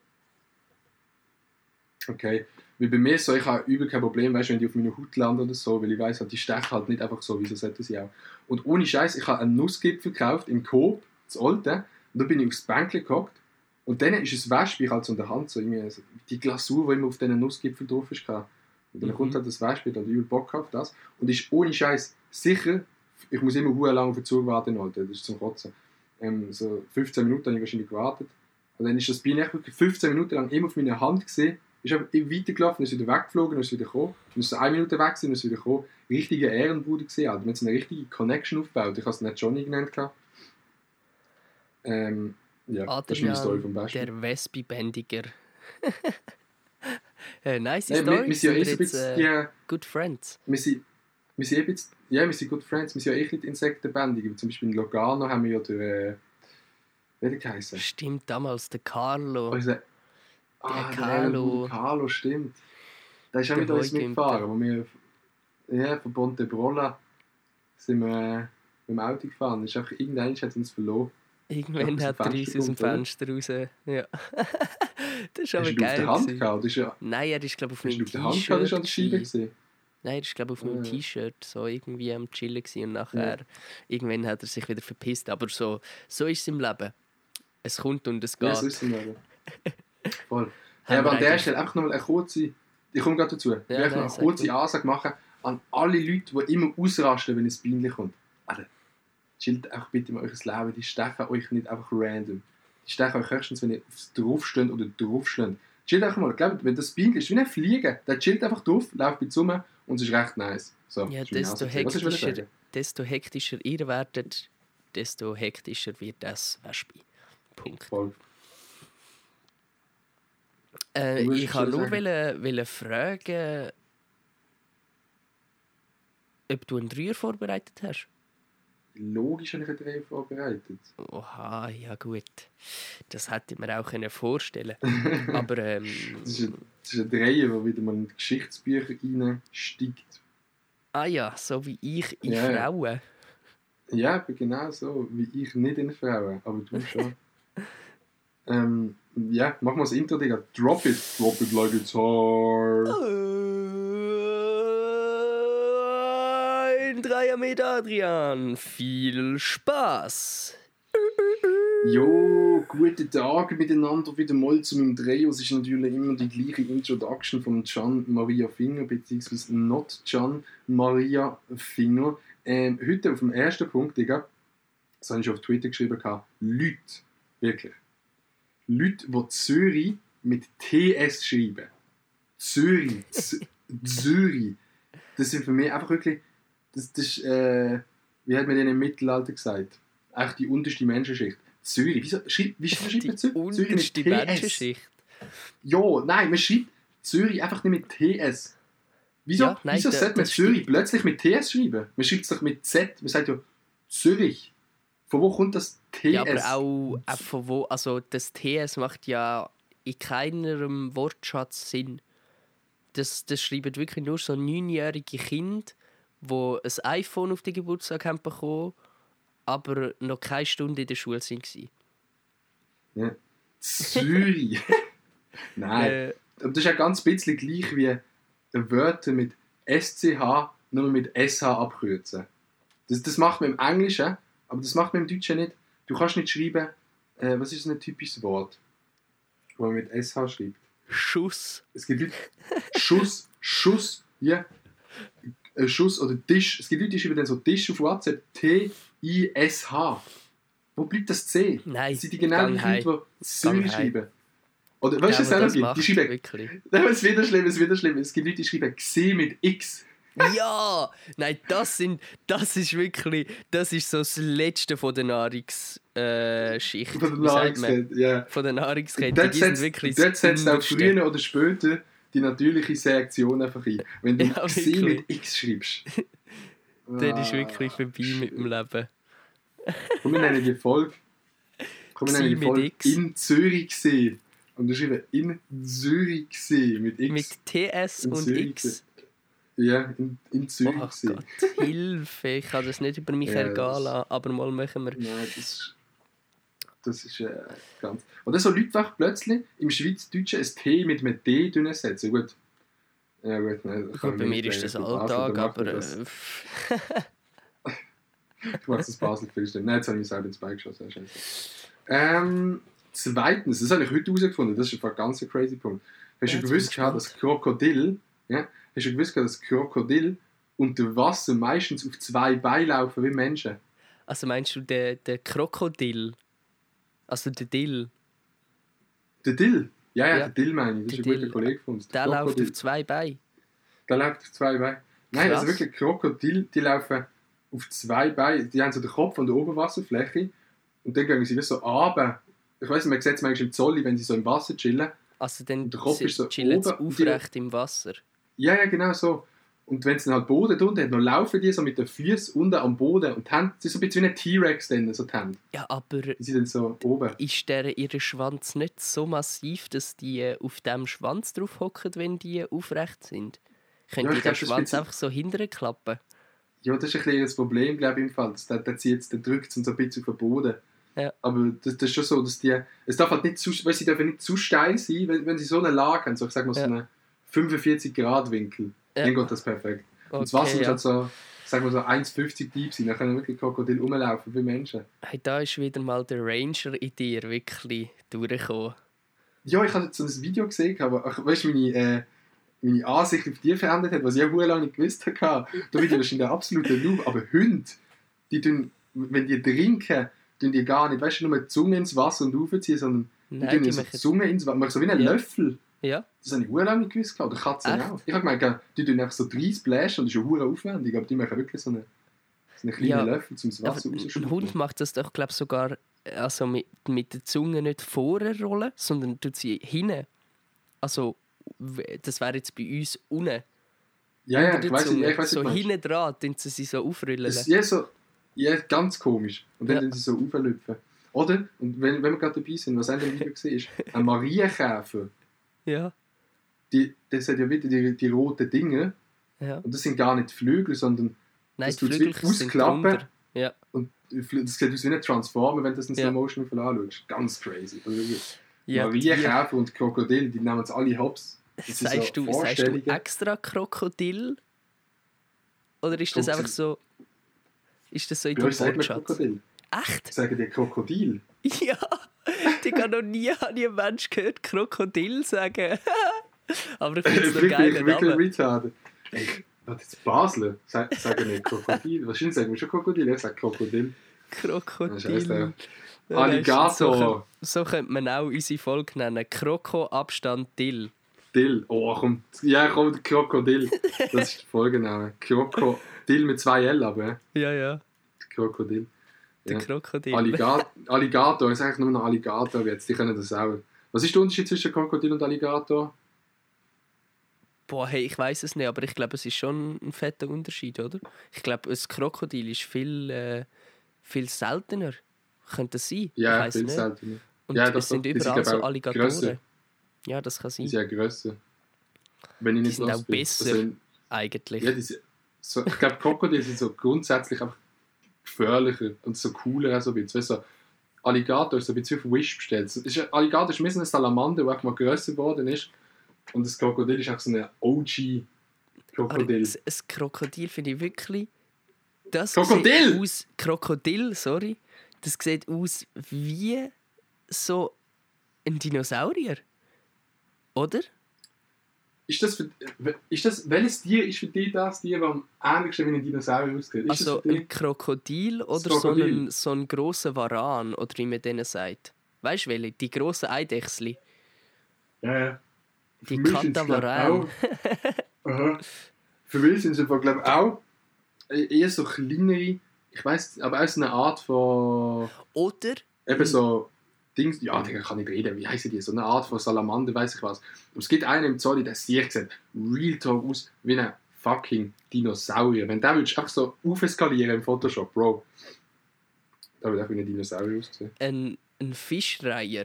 Okay. Weil bei mir so, ich habe übel kein Problem, weißt, wenn die auf meiner Haut landen oder so, weil ich weiß, die stechen halt nicht einfach so, wieso sollten sie auch. Und ohne Scheiß, ich habe einen Nussgipfel gekauft im Coop, das alte, und da bin ich aufs Bänkchen gehockt und dann ist es Wespe, halt so in der Hand, so irgendwie so, die Glasur, die immer auf diesen Nussgipfel drauf ist. Und dann Mhm. kommt halt das Wespe, da übel Bock auf das und ist ohne Scheiß sicher, ich muss immer hure lang auf den Zug warten, Alter, das ist zum Kotzen. Ähm, so 15 Minuten habe ich wahrscheinlich gewartet. Und dann ist das Bienen echt wirklich 15 Minuten lang immer auf meiner Hand gesehen. Ist einfach weitergelaufen, ist wieder weggeflogen, ist wieder gekommen. Dann ist eine Minute weg dann ist wieder gekommen. Richtige Ehrenbruder gesehen, Alter. Wir haben so eine richtige Connection aufgebaut. Ich habe es nicht Johnny genannt. gehabt. Ähm, ja, das ist meine Story vom Beispiel. der Wespi-Bändiger. äh, nice Nein, Story. wir, wir sind ja eh ein jetzt, bisschen, äh, Good Friends. wir sind, wir sind eh ein bisschen, ja, wir sind good friends, wir sind ja eh ein bisschen Insektenbändige. Zum Beispiel in Logano haben wir ja den, äh, wie der geheißen? Stimmt, damals der Carlo. Unser, ah, der Carlo. Carlo. Carlo, stimmt. Der ist auch Der mit uns mitgefahren, wo wir ja, von Ponte Brolla sind wir äh, mit dem Auto gefahren. Ist einfach, irgendwann hat uns verloren. Irgendwann Ja, hat er uns aus dem Fenster raus. Ja. das ist aber Hast du ihn auf geil. der Hand? Ist ja, Nein, er ist glaube auf hast du ihn meinem auf der Hand der T-Shirt. gesehen? Nein, er ist glaube auf meinem Ja. T-Shirt so irgendwie am chillen gewesen und nachher irgendwann hat er sich wieder verpisst. Aber so, so ist es im Leben. Es kommt und es geht. Ja, so ist es im Leben. Voll. Hey, aber an der Stelle einfach nochmal eine kurze, ich komme gerade dazu, einfach nein, eine kurze. Ansage machen an alle Leute, die immer ausrasten, wenn ein Bienchen kommt. Alter, chillt auch bitte mal euer Leben, die stechen euch nicht einfach random. Die stechen euch höchstens, wenn ihr aufs draufsteht oder draufsteht. Chillt einfach mal, glaubt, wenn das Bienchen ist wie ein Fliegen, der chillt einfach drauf, läuft mit rum und es ist recht nice. So, Ja, desto hektischer, desto hektischer ihr werdet, desto hektischer wird das Wespe. Punkt. Voll. Äh, ich wollte nur wollen, wollen fragen, ob du einen Dreier vorbereitet hast. Logisch habe ich einen Dreh vorbereitet. Oha, ja gut. Das hätte ich mir auch können vorstellen Aber ähm, Das ist ein, das ist ein Dreier, der wieder mal in die Geschichtsbücher reinsteigt. ah ja, so wie ich in Ja, ja. Frauen. Ja, aber genau so, wie ich nicht in Frauen, aber du schon. ähm, ja, mach mal das Intro, Digga. Drop it, drop it like it's hard. Ein Dreier mit Adrian. Viel Spaß. Jo, guten Tag miteinander wieder mal zu meinem Dreh. Es ist natürlich immer die gleiche Introduction von Gian Maria Finger, beziehungsweise not Gian Maria Finger. Ähm, heute auf dem ersten Punkt, Digga, das habe ich auf Twitter geschrieben, Leute, wirklich. Leute, die Zürich mit TS schreiben. Zürich, Zürich. Das sind für mich einfach wirklich, das, das ist, äh, wie hat man denn im Mittelalter gesagt? Echt die unterste Menschenschicht. Zürich, wieso, schreib, wie schreibt man Zürich? Zürich unterste TS. Menschenschicht. Ja, nein, man schreibt Zürich einfach nicht mit TS. Wieso, Ja, nein, wieso sollte man Zürich stimmt. plötzlich mit TS schreiben? Man schreibt es doch mit Z. Man sagt ja Zürich. Von wo kommt das TS? Ja, aber auch, auch von wo, also das TS macht ja in keinem Wortschatz Sinn. Das, das schreiben wirklich nur so neunjährige Kinder, die ein iPhone auf den Geburtstag haben bekommen, aber noch keine Stunde in der Schule sind. gewesen. Ja. Zürich. nein. Äh, Und das ist ja ganz bisschen gleich wie Wörter mit SCH nur mit SH abkürzen. Das, das macht man im Englischen, aber das macht man im Deutschen nicht. Du kannst nicht schreiben, äh, was ist ein typisches Wort, wo man mit SH schreibt. Schuss. Es gibt Leute, Schuss, Schuss, ja. Ein Schuss oder Tisch. Es gibt Leute, die schreiben dann so Tisch auf WhatsApp. T-I-S-H. Wo bleibt das C? Nein, Das sind die genau gang die. Leute, die heim. schreiben. Oder weißt du, was es auch gibt? Die schreiben, wirklich. Nein, es ist wieder schlimm, es ist wieder schlimm. Es gibt Leute, die schreiben «Xi» mit X. Ja! Nein, das sind. Das ist wirklich. Das ist so das Letzte von der Nahrungsschicht. Äh, Schicht. Von der? Nahrungskette, ja. Von der Nahrungskette. Die sind wirklich dort setzt auch früher oder später die natürliche Selektion einfach ein. Wenn du Ja, wirklich. mit X schreibst. Dann ist Ah, wirklich vorbei mit dem Leben. Komm, wir nennen die Folge. Komm, wir nennen die Folge. «In Zürichsee». Und du schreibst «In Zürichsee» mit X. Mit TS und Zürich. X. Ja, in, in Oh Zürichsee. Gott, Hilfe. Ich kann das nicht über mich Ja, ergehen lassen, aber mal machen wir. Nein, das ist. Das ist äh, ganz. Oder so Leute einfach plötzlich im Schweizdeutschen ein T mit einem D setzen. Gut. Ja, gut, nein, Gut, bei mir ist das Alltag, aber. das. Äh, Ich mache das Basel schlimmer. Nein, jetzt habe ich mich selber ins Bein geschossen. Ähm, zweitens, das habe ich heute herausgefunden, das ist ein ganz crazy Punkt. Hast Ja, du gewusst, gehabt, dass Krokodil, ja, hast du gewusst, dass Krokodil unter Wasser meistens auf zwei Beinen laufen wie Menschen? also meinst du den, den Krokodil? Also den Dill? Der Dill? Ja, ja, Ja. der Dill meine ich, das ist Der ein guter Dill. Kollege von uns. Der Krokodil. läuft auf zwei Beinen. Der läuft auf zwei Beinen. Nein, Krass. also wirklich Krokodil, die laufen auf zwei Beinen. Die haben so den Kopf an der Oberwasserfläche und dann gehen sie wie so runter. Ich weiß nicht, man sieht es manchmal im Zolli, wenn sie so im Wasser chillen. Also dann der Kopf ist so chillen sie oben aufrecht im Wasser. Ja, ja, genau so. Und wenn es dann halt Boden hat, dann laufen die so mit den Füßen unten am Boden und Hände, sie sind so ein bisschen wie ein T-Rex dann, so die Hände. Ja, aber Die sind dann so oben. ist der ihre Schwanz nicht so massiv, dass die äh, auf dem Schwanz drauf hocken, wenn die aufrecht sind? Können Ja, die ich den Schwanz einfach so hinterher klappen? Ja, das ist ein bisschen das Problem, glaube ich, im Fall. Der, der, zieht, der drückt es so ein bisschen auf den Boden. Ja. Aber das, das ist schon so, dass die. Es darf halt nicht zu, weil sie dürfen nicht zu steil sein, wenn, wenn sie so eine Lage haben, so ich sag mal so Ja. Einen 45 Grad Winkel, Ja. dann geht das perfekt. und das Okay, Wasser ja. halt so, sag mal so 1,50 tief sein, dann können wirklich Krokodil rumlaufen wie Menschen. Hey, da ist wieder mal der Ranger in dir wirklich durchgekommen. Ja, ich habe jetzt so ein Video gesehen, aber weißt du, meine, äh, meine Ansicht auf die verändert hat, was ich auch lange nicht gewusst habe. Da bin ich in der absoluten Noob. Aber Hunde, die tun, wenn die trinken, tun die gar nicht, weißt du, nur die Zunge ins Wasser und raufziehen, sondern die Nein, tun die so die machen... Zunge ins Wasser, so wie einen Ja. Löffel. Ja, Das habe ich sehr lange nicht gewusst. Oder Katzen Echt? auch. Ich habe gemeint, die tun einfach so 30 splashen und das ist ja hure aufwendig, aber die machen wirklich so einen, so einen kleinen Ja. Löffel, um das Wasser ein rauszuschütten. Hund macht das doch, glaube sogar also mit, mit der Zunge nicht vorne rollen, sondern tut sie hinten. Also, das wäre jetzt bei uns unten. Ja, ja, ich weiß nicht, Zunge. ich weiß so nicht. hinten dran, tun sie sie so ist ja so, ja, ganz komisch. Und dann Ja. sie so auflüpfen. Oder, und wenn, wenn wir gerade dabei sind, was auch in dem Video gesehen ist, ein Marienkäfer, Ja, die, das hat ja wieder die, die roten Dinge. ja. Und das sind gar nicht Flügel, sondern Nein, Das tut's wie sind ausklappen. Ja, und das sieht aus wie ein Transformer, wenn du das in Ja. Slow Motion anschaust. Ganz crazy. Also ja Marienkäfer und Krokodil, die nehmen es alle hops. Sind Sagst, so du, sagst du extra Krokodil? Oder ist das Kommt einfach so. Ist das so in deinem Wortschatz? Krokodil. Echt? Sagen die Krokodil. Ja! Ich habe noch nie ich einen Mensch gehört, Krokodil sagen. Aber ich finde es wirklich, geil. wirklich Name. retarded. Ey, warte, jetzt Basler sa- sagen nicht Krokodil. Wahrscheinlich sagen wir schon Krokodil, ich sage Krokodil. Krokodil. Ja, Alligator. So, könnte- so könnte man auch unsere Folge nennen. Kroko Abstand Dill. Dill. Oh, komm. Ja, komm, Krokodil. Das ist der Folgename. Krokodil mit zwei L, aber. Ja, ja. Krokodil. Der Ja. Krokodil. Alligator, Alligator ist eigentlich nur noch Alligator jetzt. Die können das auch. Was ist der Unterschied zwischen Krokodil und Alligator? Boah, hey, ich weiß es nicht, aber ich glaube, es ist schon ein fetter Unterschied, oder? Ich glaube, ein Krokodil ist viel, äh, viel seltener. Könnte das sein? Ja, ich viel nicht. seltener. Und Ja, es sind doch. Die sind, überall so Alligatoren. grösser. Ja, das kann sein. Die sind ja grösser. Wenn ich Die nicht sind los auch bin. besser. Also, Eigentlich. Ja, die sind, so, ich glaube, Krokodile sind so grundsätzlich einfach gefährlicher und so cooler auch so ein bisschen. Weißt du, so, Alligator ist so bisschen auf Wish bestellt. Es Ist, Alligator ist ein Salamander, der mal grösser geworden ist. Und das Krokodil ist auch so ein OG-Krokodil. das- Ein Krokodil finde ich wirklich. Das Krokodil! Aus, Krokodil, sorry. Das sieht aus wie so ein Dinosaurier. Oder? Ist das, für, ist das, welches Tier ist für dich das Tier, das am ähnlichsten wie ein Dinosaurier aussieht? Ist also ein Krokodil oder Krokodil. so ein, so ein grosser Varan, oder wie man denen sagt. Weißt du welche? Die grossen Eidechsli. Ja, ja. Die Für Aha. Für mich sind es einfach, glaube ich, auch eher so kleinere, ich weiß, aber auch so eine Art von, Oder eben so Dings, ja, Digga, kann ich reden, wie heißen die? So eine Art von Salamander, weiß ich was. Aber es gibt einen im Zolli, der sieht sieht Real Talk aus wie ein fucking Dinosaurier. Wenn der du einfach so aufeskalieren im Photoshop, Bro. Da würde auch wie ein Dinosaurier aussehen. ein, ein Fischreiher,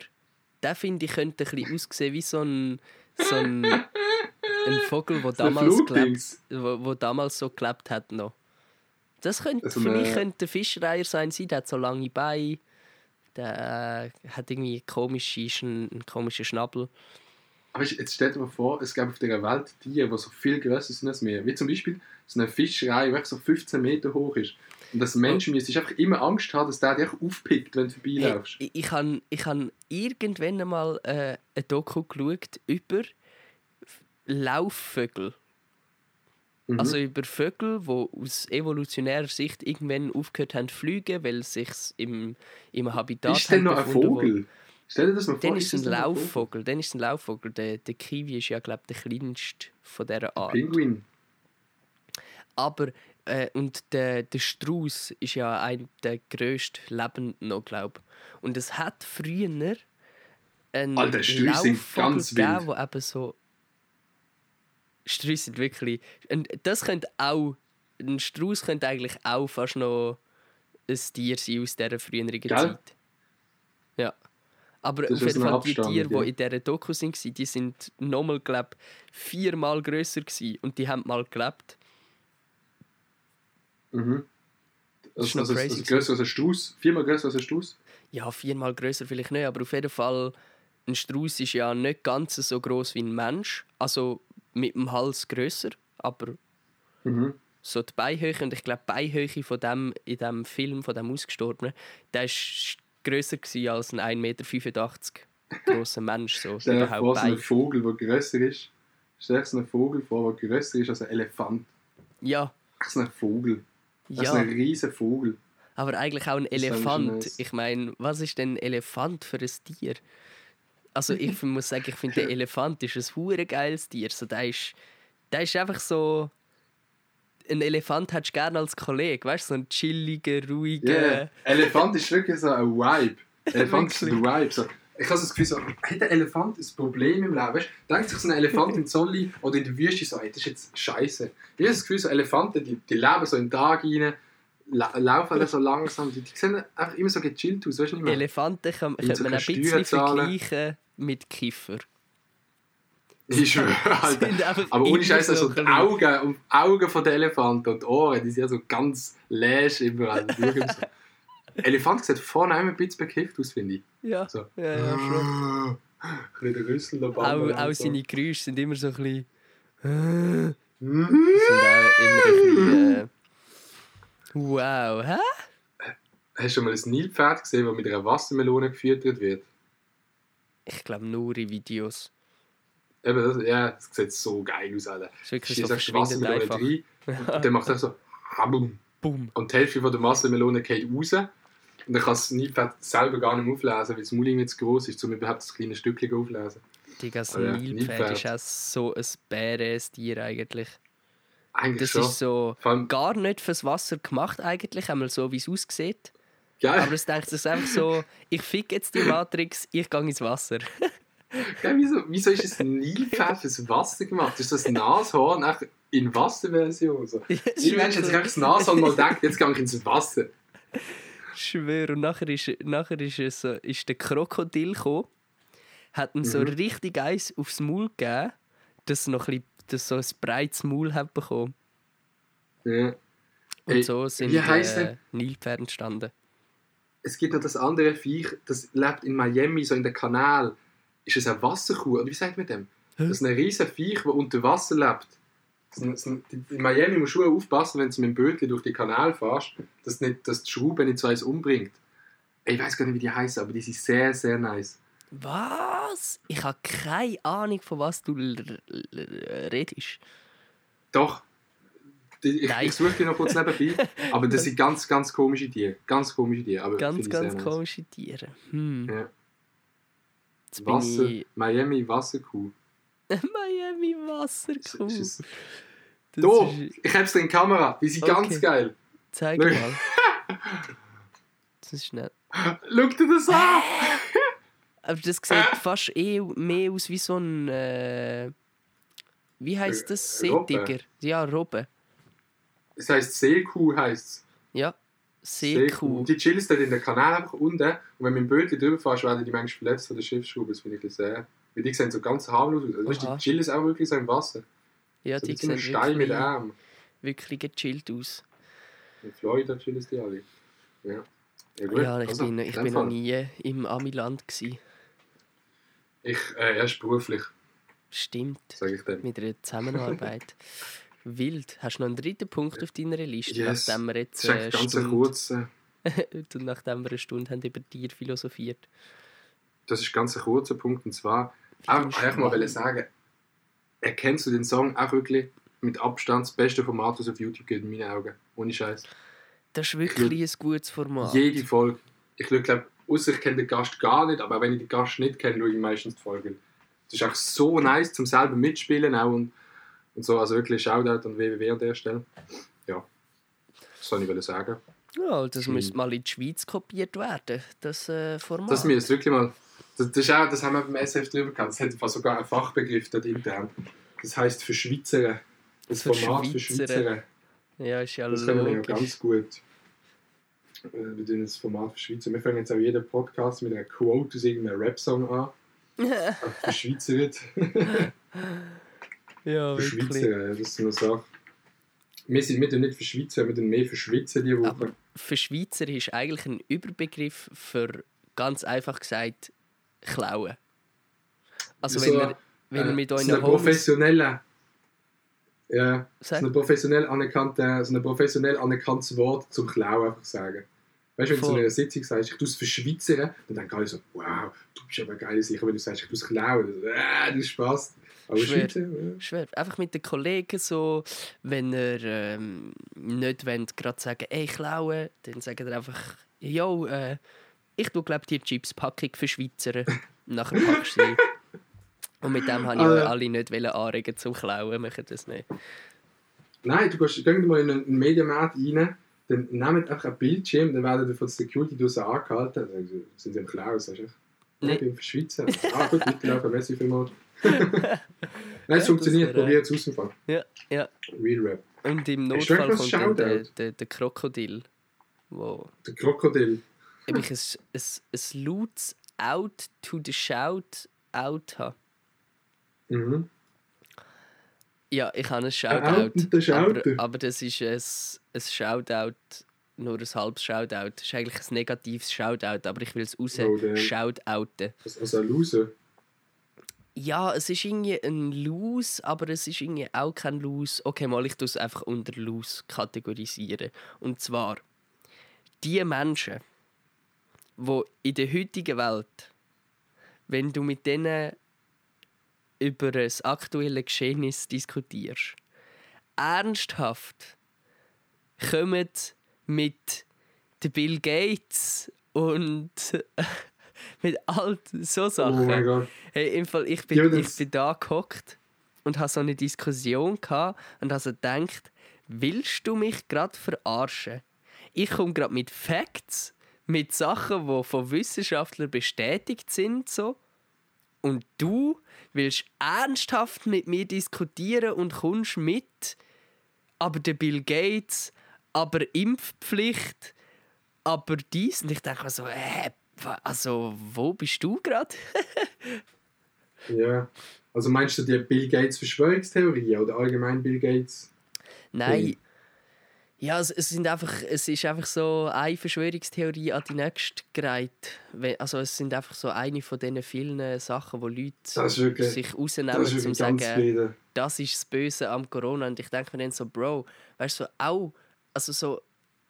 der finde ich könnte ein bisschen aussehen wie so ein, so ein, ein Vogel, der damals, gelebt, wo, wo damals so gelebt hat noch. Das könnte, Also für mich könnte ein Fischreiher sein, sie der hat so lange Beine, der äh, hat irgendwie komische, einen, einen komischen Schnabel. Aber jetzt stell dir mal vor, es gäbe auf dieser Welt Tiere, die so viel größer sind als wir. Wie zum Beispiel so eine Fischerei, die so 15 Meter hoch ist. Und als Mensch müsstest du einfach immer Angst haben, dass der dich aufpickt, wenn du Hey, vorbeilaufst. ich habe ich han irgendwann einmal äh, ein Doku geschaut über Laufvögel. Mhm. Also über Vögel, die aus evolutionärer Sicht irgendwann aufgehört haben zu fliegen, weil sich im, im Habitat ist denn noch ein Vogel? Stell dir das mal vor. Dann ist es ein Laufvogel. Dann ist es ein Laufvogel. Der, der Kiwi ist ja, glaube ich, der kleinste von dieser Art. Pinguin. Aber, äh, und der, der Strauß ist ja ein der grössten Lebenden noch, glaube ich. Und es hat früher einen Alter, Strauß sind ganz gegeben, wild. wo eben so... Strauß sind wirklich... Und das könnte auch... Ein Strauß könnte eigentlich auch fast noch ein Tier sein aus dieser früheren Gell? Zeit. Ja. Aber Das auf jeden Fall die Tiere, ja. die in dieser Doku waren, die sind nochmal, glaube ich, viermal grösser gewesen. Und die haben mal gelebt. Mhm. Das ist Also, noch also, crazy also größer als ein Strauß. Viermal größer als ein Strauß. Ja, viermal größer vielleicht nicht, aber auf jeden Fall, ein Strauß ist ja nicht ganz so groß wie ein Mensch. Also mit dem Hals größer, aber Mhm. so die Beihöhe, und ich glaube, die Beihöhe von dem, in dem Film, von dem Ausgestorbenen, der war grösser gewesen als ein 1,85 Meter grosser Mensch. So, Stell dir vor, so ein. Vogel, der größer ist. Stell dir so einen Vogel vor, der größer ist als ein Elefant. Ja, Ach, so ein Vogel. Das ist ja, ein riesen Vogel. aber eigentlich auch ein ist Elefant. Ich meine, was ist denn ein Elefant für ein Tier? Also ich muss sagen, ich finde, der Elefant ist ein hure geiles Tier. So, der, ist, der ist einfach so... Ein Elefant hättest du gerne als Kollege, weißt du? So ein chilliger, ruhiger... Yeah. Elefant ist wirklich so ein Vibe. Elefant ist der Vibe. So. Ich habe so das Gefühl, so, hat der Elefant ein Problem im Leben? Weißt, du, denkt sich so ein Elefant in Zolli oder in der Wüste so, ey, das ist jetzt scheiße. Ich habe das Gefühl, so Elefanten, die, die leben so in den Tag rein, la laufen alle so langsam, die, die sehen einfach immer so gechillt aus, weißt du nicht mehr? Elefanten kann, könnte sie man ein bisschen vergleichen mit Kiffer. Ich schwöre, Alter. Sind Aber ohne Scheiß, also ein die Augen, und Augen von der Elefanten und die Ohren, die sind ja so ganz läsch überall. So. Elefant sieht vorne immer ein bisschen bekifft aus, finde ich. Ja, So. ja, ja, schon. Ein bisschen der Rüssel da Auch, auch seine Geräusche sind immer so ein bisschen... sind Mhm. auch immer ein bisschen... Äh, wow, hä? Hast du schon mal ein Nilpferd gesehen, das mit einer Wassermelone gefüttert wird? Ich glaube nur in Videos. Eben, das, ja, das sieht so geil aus, Alter. Das ist wirklich Schießt so die Wassermelone einfach. rein und dann macht er so Habum. Boom. Und die Hälfte von der Wassermelone geht raus. Und dann kann das Nilpferd selber gar nicht auflesen, weil das Maul irgendwie zu groß ist, um überhaupt das kleine Stückchen aufzulesen. Digga, das Nilpferd Nilpferd. ist auch so ein bäres Tier eigentlich. Eigentlich Das schon. ist so allem, gar nicht fürs Wasser gemacht eigentlich, einmal so wie es aussieht. geil, Aber es denkt sich einfach so, ich fick jetzt die Matrix, ich gehe ins Wasser. geil wieso, wieso ist ein Nilpferd fürs Wasser gemacht? Ist das Nashorn in Wasserversion? So. Irgendwann hat sich einfach das Nashorn mal gedacht, jetzt gehe ich ins Wasser. Ich schwöre. Und nachher ist, nachher ist, es, so- ist der Krokodil gekommen, hat ihm so Mhm. richtig eins aufs Maul gegeben, dass er noch ein bisschen, dass so ein breites Maul hat bekommen. Ja. Und so sind wie heisst äh, Nilpferde entstanden. Es gibt noch das andere Viech, das lebt in Miami, so in der Kanal. Ist es eine Wasserkuh? Oder wie sagt man dem? Das ist ein riesiges Viech, das unter Wasser lebt. Das ein- das In Miami musst du aufpassen, wenn du mit dem Bötchen durch den Kanal fährst, dass, nicht, dass die Schraube nicht so eins umbringt. Ich weiß gar nicht, wie die heißen, aber die sind sehr, sehr nice. Was? Ich habe keine Ahnung, von was du redest. Doch, ich, Nein. ich suche die noch kurz nebenbei, aber das sind ganz, ganz komische Tiere. Ganz komische Tiere. Aber Ganz, ganz komische Tiere. Hm. Ja. Jetzt Wasser, ich Miami Wasserkuh. Miami Wasserkuh. Ist es- Das Da, ist- ich hab's in der Kamera. Die sind Okay. ganz geil. Zeig mal. Das ist schnell. Schau dir das an! Aber das sieht fast eh mehr aus wie so ein. Äh, wie heißt das? Äh? Seetiger. Ja, Robbe. Das heisst Seekuh heisst Ja. Seekuh. Die chillen dort in der Kanal einfach unten. Und wenn du mit dem Bötchen drüber fährst, werden die manchmal verletzt von der Schiffsschraube. Das finde ich ein bisschen sehr. Weil die sehen so ganz harmlos aus. Also, weißt, die chillen auch wirklich so im Wasser. Ja, So die mit so sehen Stein mit Arm. wirklich gechillt aus. In Florida chillen die alle. Ja. Ja, gut. Ja, ich Also, bin, in ich bin noch nie im Amiland. Gewesen. Ich, äh, erst beruflich, Stimmt. sage ich dann. Mit einer Zusammenarbeit. Wild. Hast du noch einen dritten Punkt auf deiner Liste, Yes. nachdem wir Das jetzt ist äh, ganz ein Stunde, kurzer, nachdem wir eine Stunde haben über Tier philosophiert? das ist ganz ein kurzer Punkt. Und zwar, auch einfach mal wollen sagen, erkennst du den Song auch wirklich mit Abstand das beste Format, das auf YouTube gibt, in meinen Augen. Ohne Scheiß. Das ist wirklich ein gutes Format. Jede Folge. Ich glaube, außer ich kenne den Gast gar nicht, aber wenn ich den Gast nicht kenne, schaue ich meistens die Folge. Das ist auch so nice zum selber mitspielen auch und, und so. Also wirklich Shoutout an WWW an der Stelle. Ja, das soll ich sagen. Ja, das Schön. müsste mal in die Schweiz kopiert werden, das äh, Format. Das müsste wirklich mal. Das, das, ist auch, das haben wir beim SF drüber gehabt. Das hat sogar einen Fachbegriff dort intern. Das heisst für Schweizer. Das Format für Verschweizern. Schweizer. ja, ist ja Das können wir ja logisch. ganz gut. Äh, Wir tun das Format für Schweizer. Wir fangen jetzt auch jeden Podcast mit einer Quote aus irgendeinem Rap-Song an. Auch für Schweizer wird. ja, Für wirklich. Schweizer, das ist so eine Sache. Wir sind wir nicht für Schweizer, wir tun mehr für Schweizer diese Woche. Aber für Schweizer ist eigentlich ein Überbegriff für, ganz einfach gesagt, klauen. Also So, wenn ihr Äh, mit so euren Homies... professionelle. Ja, Sag. so ein professionell, anerkannte, so ein professionell anerkanntes Wort zum Klauen einfach sagen. Weißt du, wenn du Voll. einer Sitzung sagst, ich tue es verschwitzern, dann denken alle so, wow, du bist aber geil sicher, wenn du sagst, ich tue es klauen, äh, das Spaß. Aber Schwer. Schweizer. Schwer. Einfach mit den Kollegen so, wenn ihr ähm, nicht wollt, gerade sagen, ey, klauen, dann sagt ihr einfach, yo, äh, ich tue, glaube die Chips-Packung für Schweizer. Nachher packst du sie. Und mit dem habe ich ja. alle nicht anregen zum Klauen, machen das nicht. Nein, du gehst, geh mal in einen Mediamarkt rein, dann nehmt einfach einen Bildschirm, dann werden von der Security draussen angehalten, dann sind sie am Klauen, sagst du? Nein, ich bin für Schweizer. ah gut, weiterlaufen, merci vielmals. Nein, es funktioniert, das wäre- probier es aus dem Fall. Ja, ja. Real Rap. Und im Notfall kommt dann der, der, der Krokodil, wo Der Krokodil. ob ich ein, ein, ein lautes Out to the Shout Out habe. Mhm. Ja, ich habe ein Out Shoutout. aber, aber das ist ein, ein Shoutout, nur ein halbes Shoutout. Das ist eigentlich ein negatives Shoutout, aber ich will es raus Oh, shoutouten. Also, also ein Loser. Ja, es ist irgendwie ein Lose, aber es ist irgendwie auch kein Lose. Okay, mal, ich tue es einfach unter Lose kategorisieren. Und zwar, die Menschen, die in der heutigen Welt, wenn du mit denen über das aktuelle Geschehnis diskutierst, ernsthaft kommen mit Bill Gates und mit all so Oh Sachen. mein Gott. Hey, im Fall, ich bin, Ja, ich bin da gehockt und habe so eine Diskussion gehabt und habe so gedacht, willst du mich gerade verarschen? Ich komme gerade mit Facts, mit Sachen, die von Wissenschaftlern bestätigt sind, so. Und du willst ernsthaft mit mir diskutieren und kommst mit, aber der Bill Gates, aber Impfpflicht, aber dies. Und ich denke mir so, äh, also, wo bist du gerade? Ja. Also meinst du die Bill Gates Verschwörungstheorie oder allgemein Bill Gates? Nein. Ja, es, es, sind einfach, es ist einfach so eine Verschwörungstheorie an die nächste gereiht. Also es sind einfach so eine von diesen vielen Sachen, wo Leute wirklich- sich rausnehmen, um zu sagen, wieder. das ist das Böse am Corona. Und ich denke mir dann so, Bro, weißt du, so, auch, also so,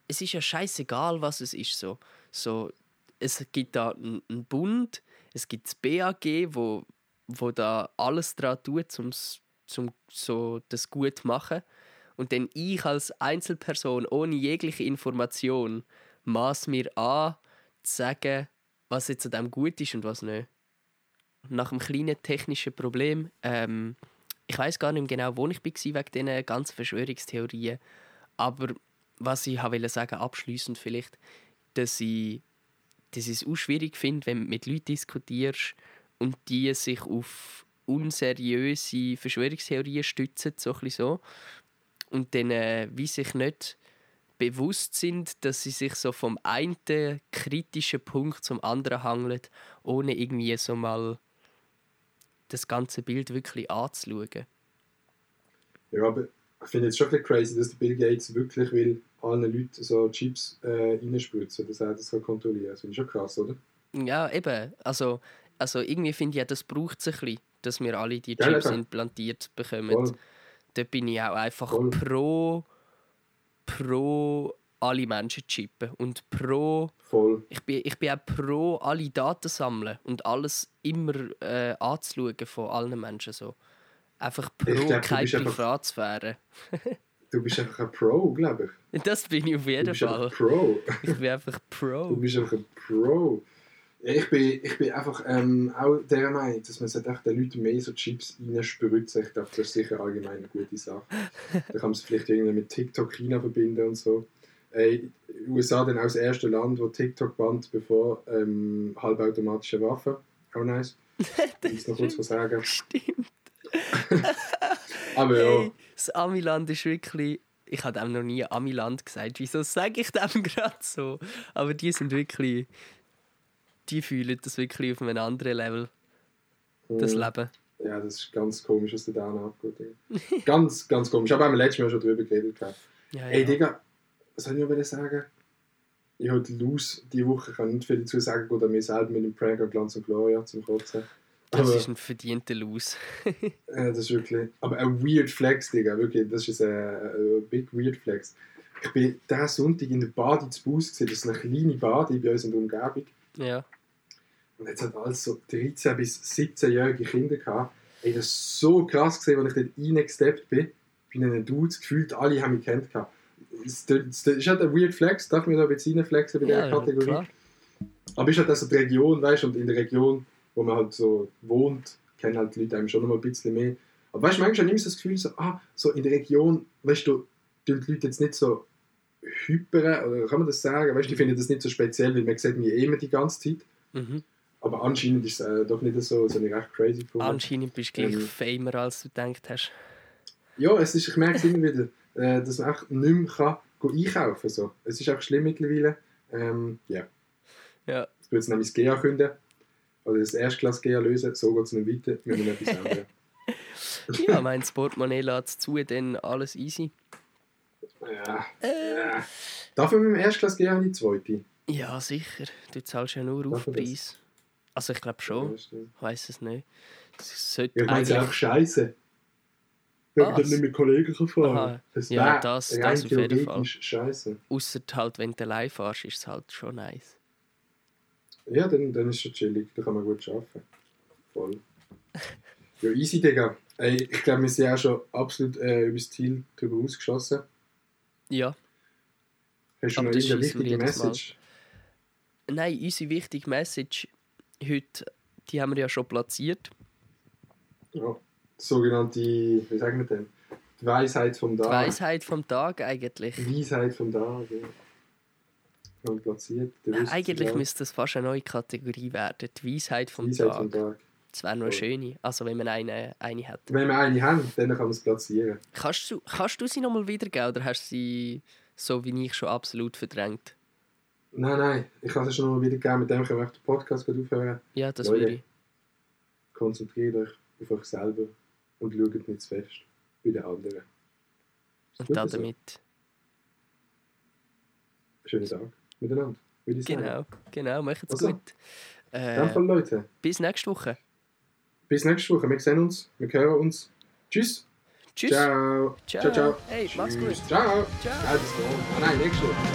es ist ja scheißegal, was es ist. So, so es gibt da einen Bund, es gibt das BAG, wo, wo da alles daran tut, um so das gut zu machen. Und dann ich als Einzelperson ohne jegliche Information maß mir an, zu sagen, was jetzt an dem gut ist und was nicht. nach einem kleinen technischen Problem. Ähm, ich weiß gar nicht genau, wo ich war wegen diesen ganzen Verschwörungstheorien. Aber was ich wollte sagen, abschließend vielleicht, dass ich, dass ich es auch schwierig finde, wenn du mit Leuten diskutierst und die sich auf unseriöse Verschwörungstheorien stützen, so ein so. Und dann äh, wie sich nicht bewusst sind, dass sie sich so vom einen kritischen Punkt zum anderen hangeln, ohne irgendwie so mal das ganze Bild wirklich anzuschauen. Ja, aber ich finde es schon ein bisschen crazy, dass Bill Gates wirklich will allen Leuten so Chips äh, reinspritzen, dass er das kann kontrollieren kann. Das finde ich schon krass, oder? Ja, eben. Also, also irgendwie finde ich, ja, das braucht es ein bisschen, dass wir alle die Chips implantiert bekommen. Voll. Da bin ich auch einfach Voll. pro, pro alle Menschen chippen und pro Voll. ich bin, ich bin auch pro alle Daten sammeln und alles immer äh, anzuschauen von allen Menschen so. Einfach pro glaub, du keine Privatsphäre. Du bist einfach ein Pro, glaube ich. Das bin ich auf Du jeden Fall. Pro. Ich bin einfach Du pro. bist einfach ein Pro. Ja, Ich bin, ich bin einfach ähm, auch der Meinung, dass man echt den Leuten mehr so Chips reinspritzen. Ich glaube, das ist sicher allgemein eine gute Sache. da kann man es vielleicht irgendwie mit TikTok China verbinden und so. Äh, USA dann auch das erste Land, wo TikTok bannt, bevor ähm, halbautomatische Waffen. Auch nice. Ich muss noch kurz was sagen. Stimmt. Aber ja, Hey, das Amiland ist wirklich. Ich habe dem noch nie Amiland gesagt. Wieso sage ich dem gerade so? Aber die sind wirklich. Die fühlen das wirklich auf einem anderen Level, das äh, Leben. ja, das ist ganz komisch, was da abgeht. Ganz, ganz komisch. Aber haben wir letztes Mal schon drüber geredet. gehabt. Ja, Ey, ja. Digga, was soll ich noch sagen? Ich habe Lose diese Woche, ich kann nicht viel dazu sagen, oder mir selber mit dem Prank an Glanz und Gloria zum Kotzen. Das Aber, ist ein verdienter Los. äh, das ist wirklich, aber ein weird Flex, Digga, wirklich, das ist ein, ein big weird Flex. Ich bin diesen Sonntag in der Bade zu Bus gesehen, das ist eine kleine Bade bei uns in der Umgebung. Ja. Und jetzt hat alles so 13- bis 17-jährige Kinder gehabt. Ey, das ist so krass gesehen, als ich dort reingesteppt bin. Bei einem Dudes gefühlt, alle haben mich kennt gehabt. Es es- es ist halt ein weird Flex, darf man da ein bisschen reinflexen bei dieser ja, Kategorie. klar. Aber ist halt also die Region, weißt du, und in der Region, wo man halt so wohnt, kennen halt die Leute einem schon noch mal ein bisschen mehr. Aber weißt du, manchmal habe ich immer so das Gefühl, so, ah, so in der Region, weißt du, tun die Leute jetzt nicht so hyperen, oder kann man das sagen? Weißt du, die finden das nicht so speziell, weil man sieht mich eh immer die ganze Zeit. Mhm. Aber anscheinend ist es äh, doch nicht so, habe ich recht crazy gefunden. Anscheinend bist du gleich Ähm. famer, als du gedacht hast. Ja, es ist, ich merke es immer wieder, äh, dass man einfach nicht mehr kann, einkaufen kann. So. Es ist einfach schlimm mittlerweile. Ähm, ja. Ja. Ich würde jetzt nämlich das GEA künden. Oder das Erstklasse GEA lösen. So geht es nicht weiter. Wir müssen etwas ändern. Ja, mein das Portemonnaie lässt zu, dann alles easy. ja. Äh. man mit dem Erstklasse GEA in die zweite? Ja, sicher. Du zahlst ja nur? Aufpreis. Also ich glaube schon. Ich weiß es nicht. Es sollte Ja, ich es ist eigentlich... einfach scheiße. Wenn Ah, man dann nicht mit Kollegen kann fahren Aha. Das Ja, das- das auf jeden theoretisch scheiße. Ausser halt, wenn du allein fährst, ist es halt schon nice. Ja, dann, dann ist es schon chillig. Da kann man gut arbeiten. Voll. Ja, easy, Digga. Ey, ich glaube, wir sind auch schon absolut äh, über das Ziel drüber ausgeschossen. Ja. Hast du Aber noch das wir wichtige jedes Mal. Message? Nein, unsere wichtige Message heute, die haben wir ja schon platziert. Ja. Die sogenannte, wie sagen wir denn? Die Weisheit vom Die Tag. Weisheit vom Tag eigentlich. Weisheit vom Tag, ja. Wir platziert. Wusste eigentlich es müsste das fast eine neue Kategorie werden. Die Weisheit vom Weisheit Tag. vom Tag. Das wäre noch eine schöne. Also wenn man eine, eine hat. Wenn wir eine haben, dann kann man es platzieren. Kannst du, kannst du sie nochmal wiedergeben oder hast du sie so wie ich schon absolut verdrängt? Nein, nein, ich kann es schon mal wieder geben. Mit dem können wir den Podcast aufhören. Ja, das Leute. würde ich. Konzentriert euch auf euch selber und schaut nicht zu fest bei den anderen. Ist Und gut da so? damit. Schönen Tag miteinander, würde ich sagen. Genau, genau, macht's Also. gut. Äh, dem Fall, Leute, bis nächste Woche. bis nächste Woche. Wir sehen uns, wir hören uns. Tschüss. Tschüss. Ciao. Ciao. Ciao, ciao. Hey, mach's gut. Ciao. Ciao. Ja, das war. Ah, nein, nächste Woche.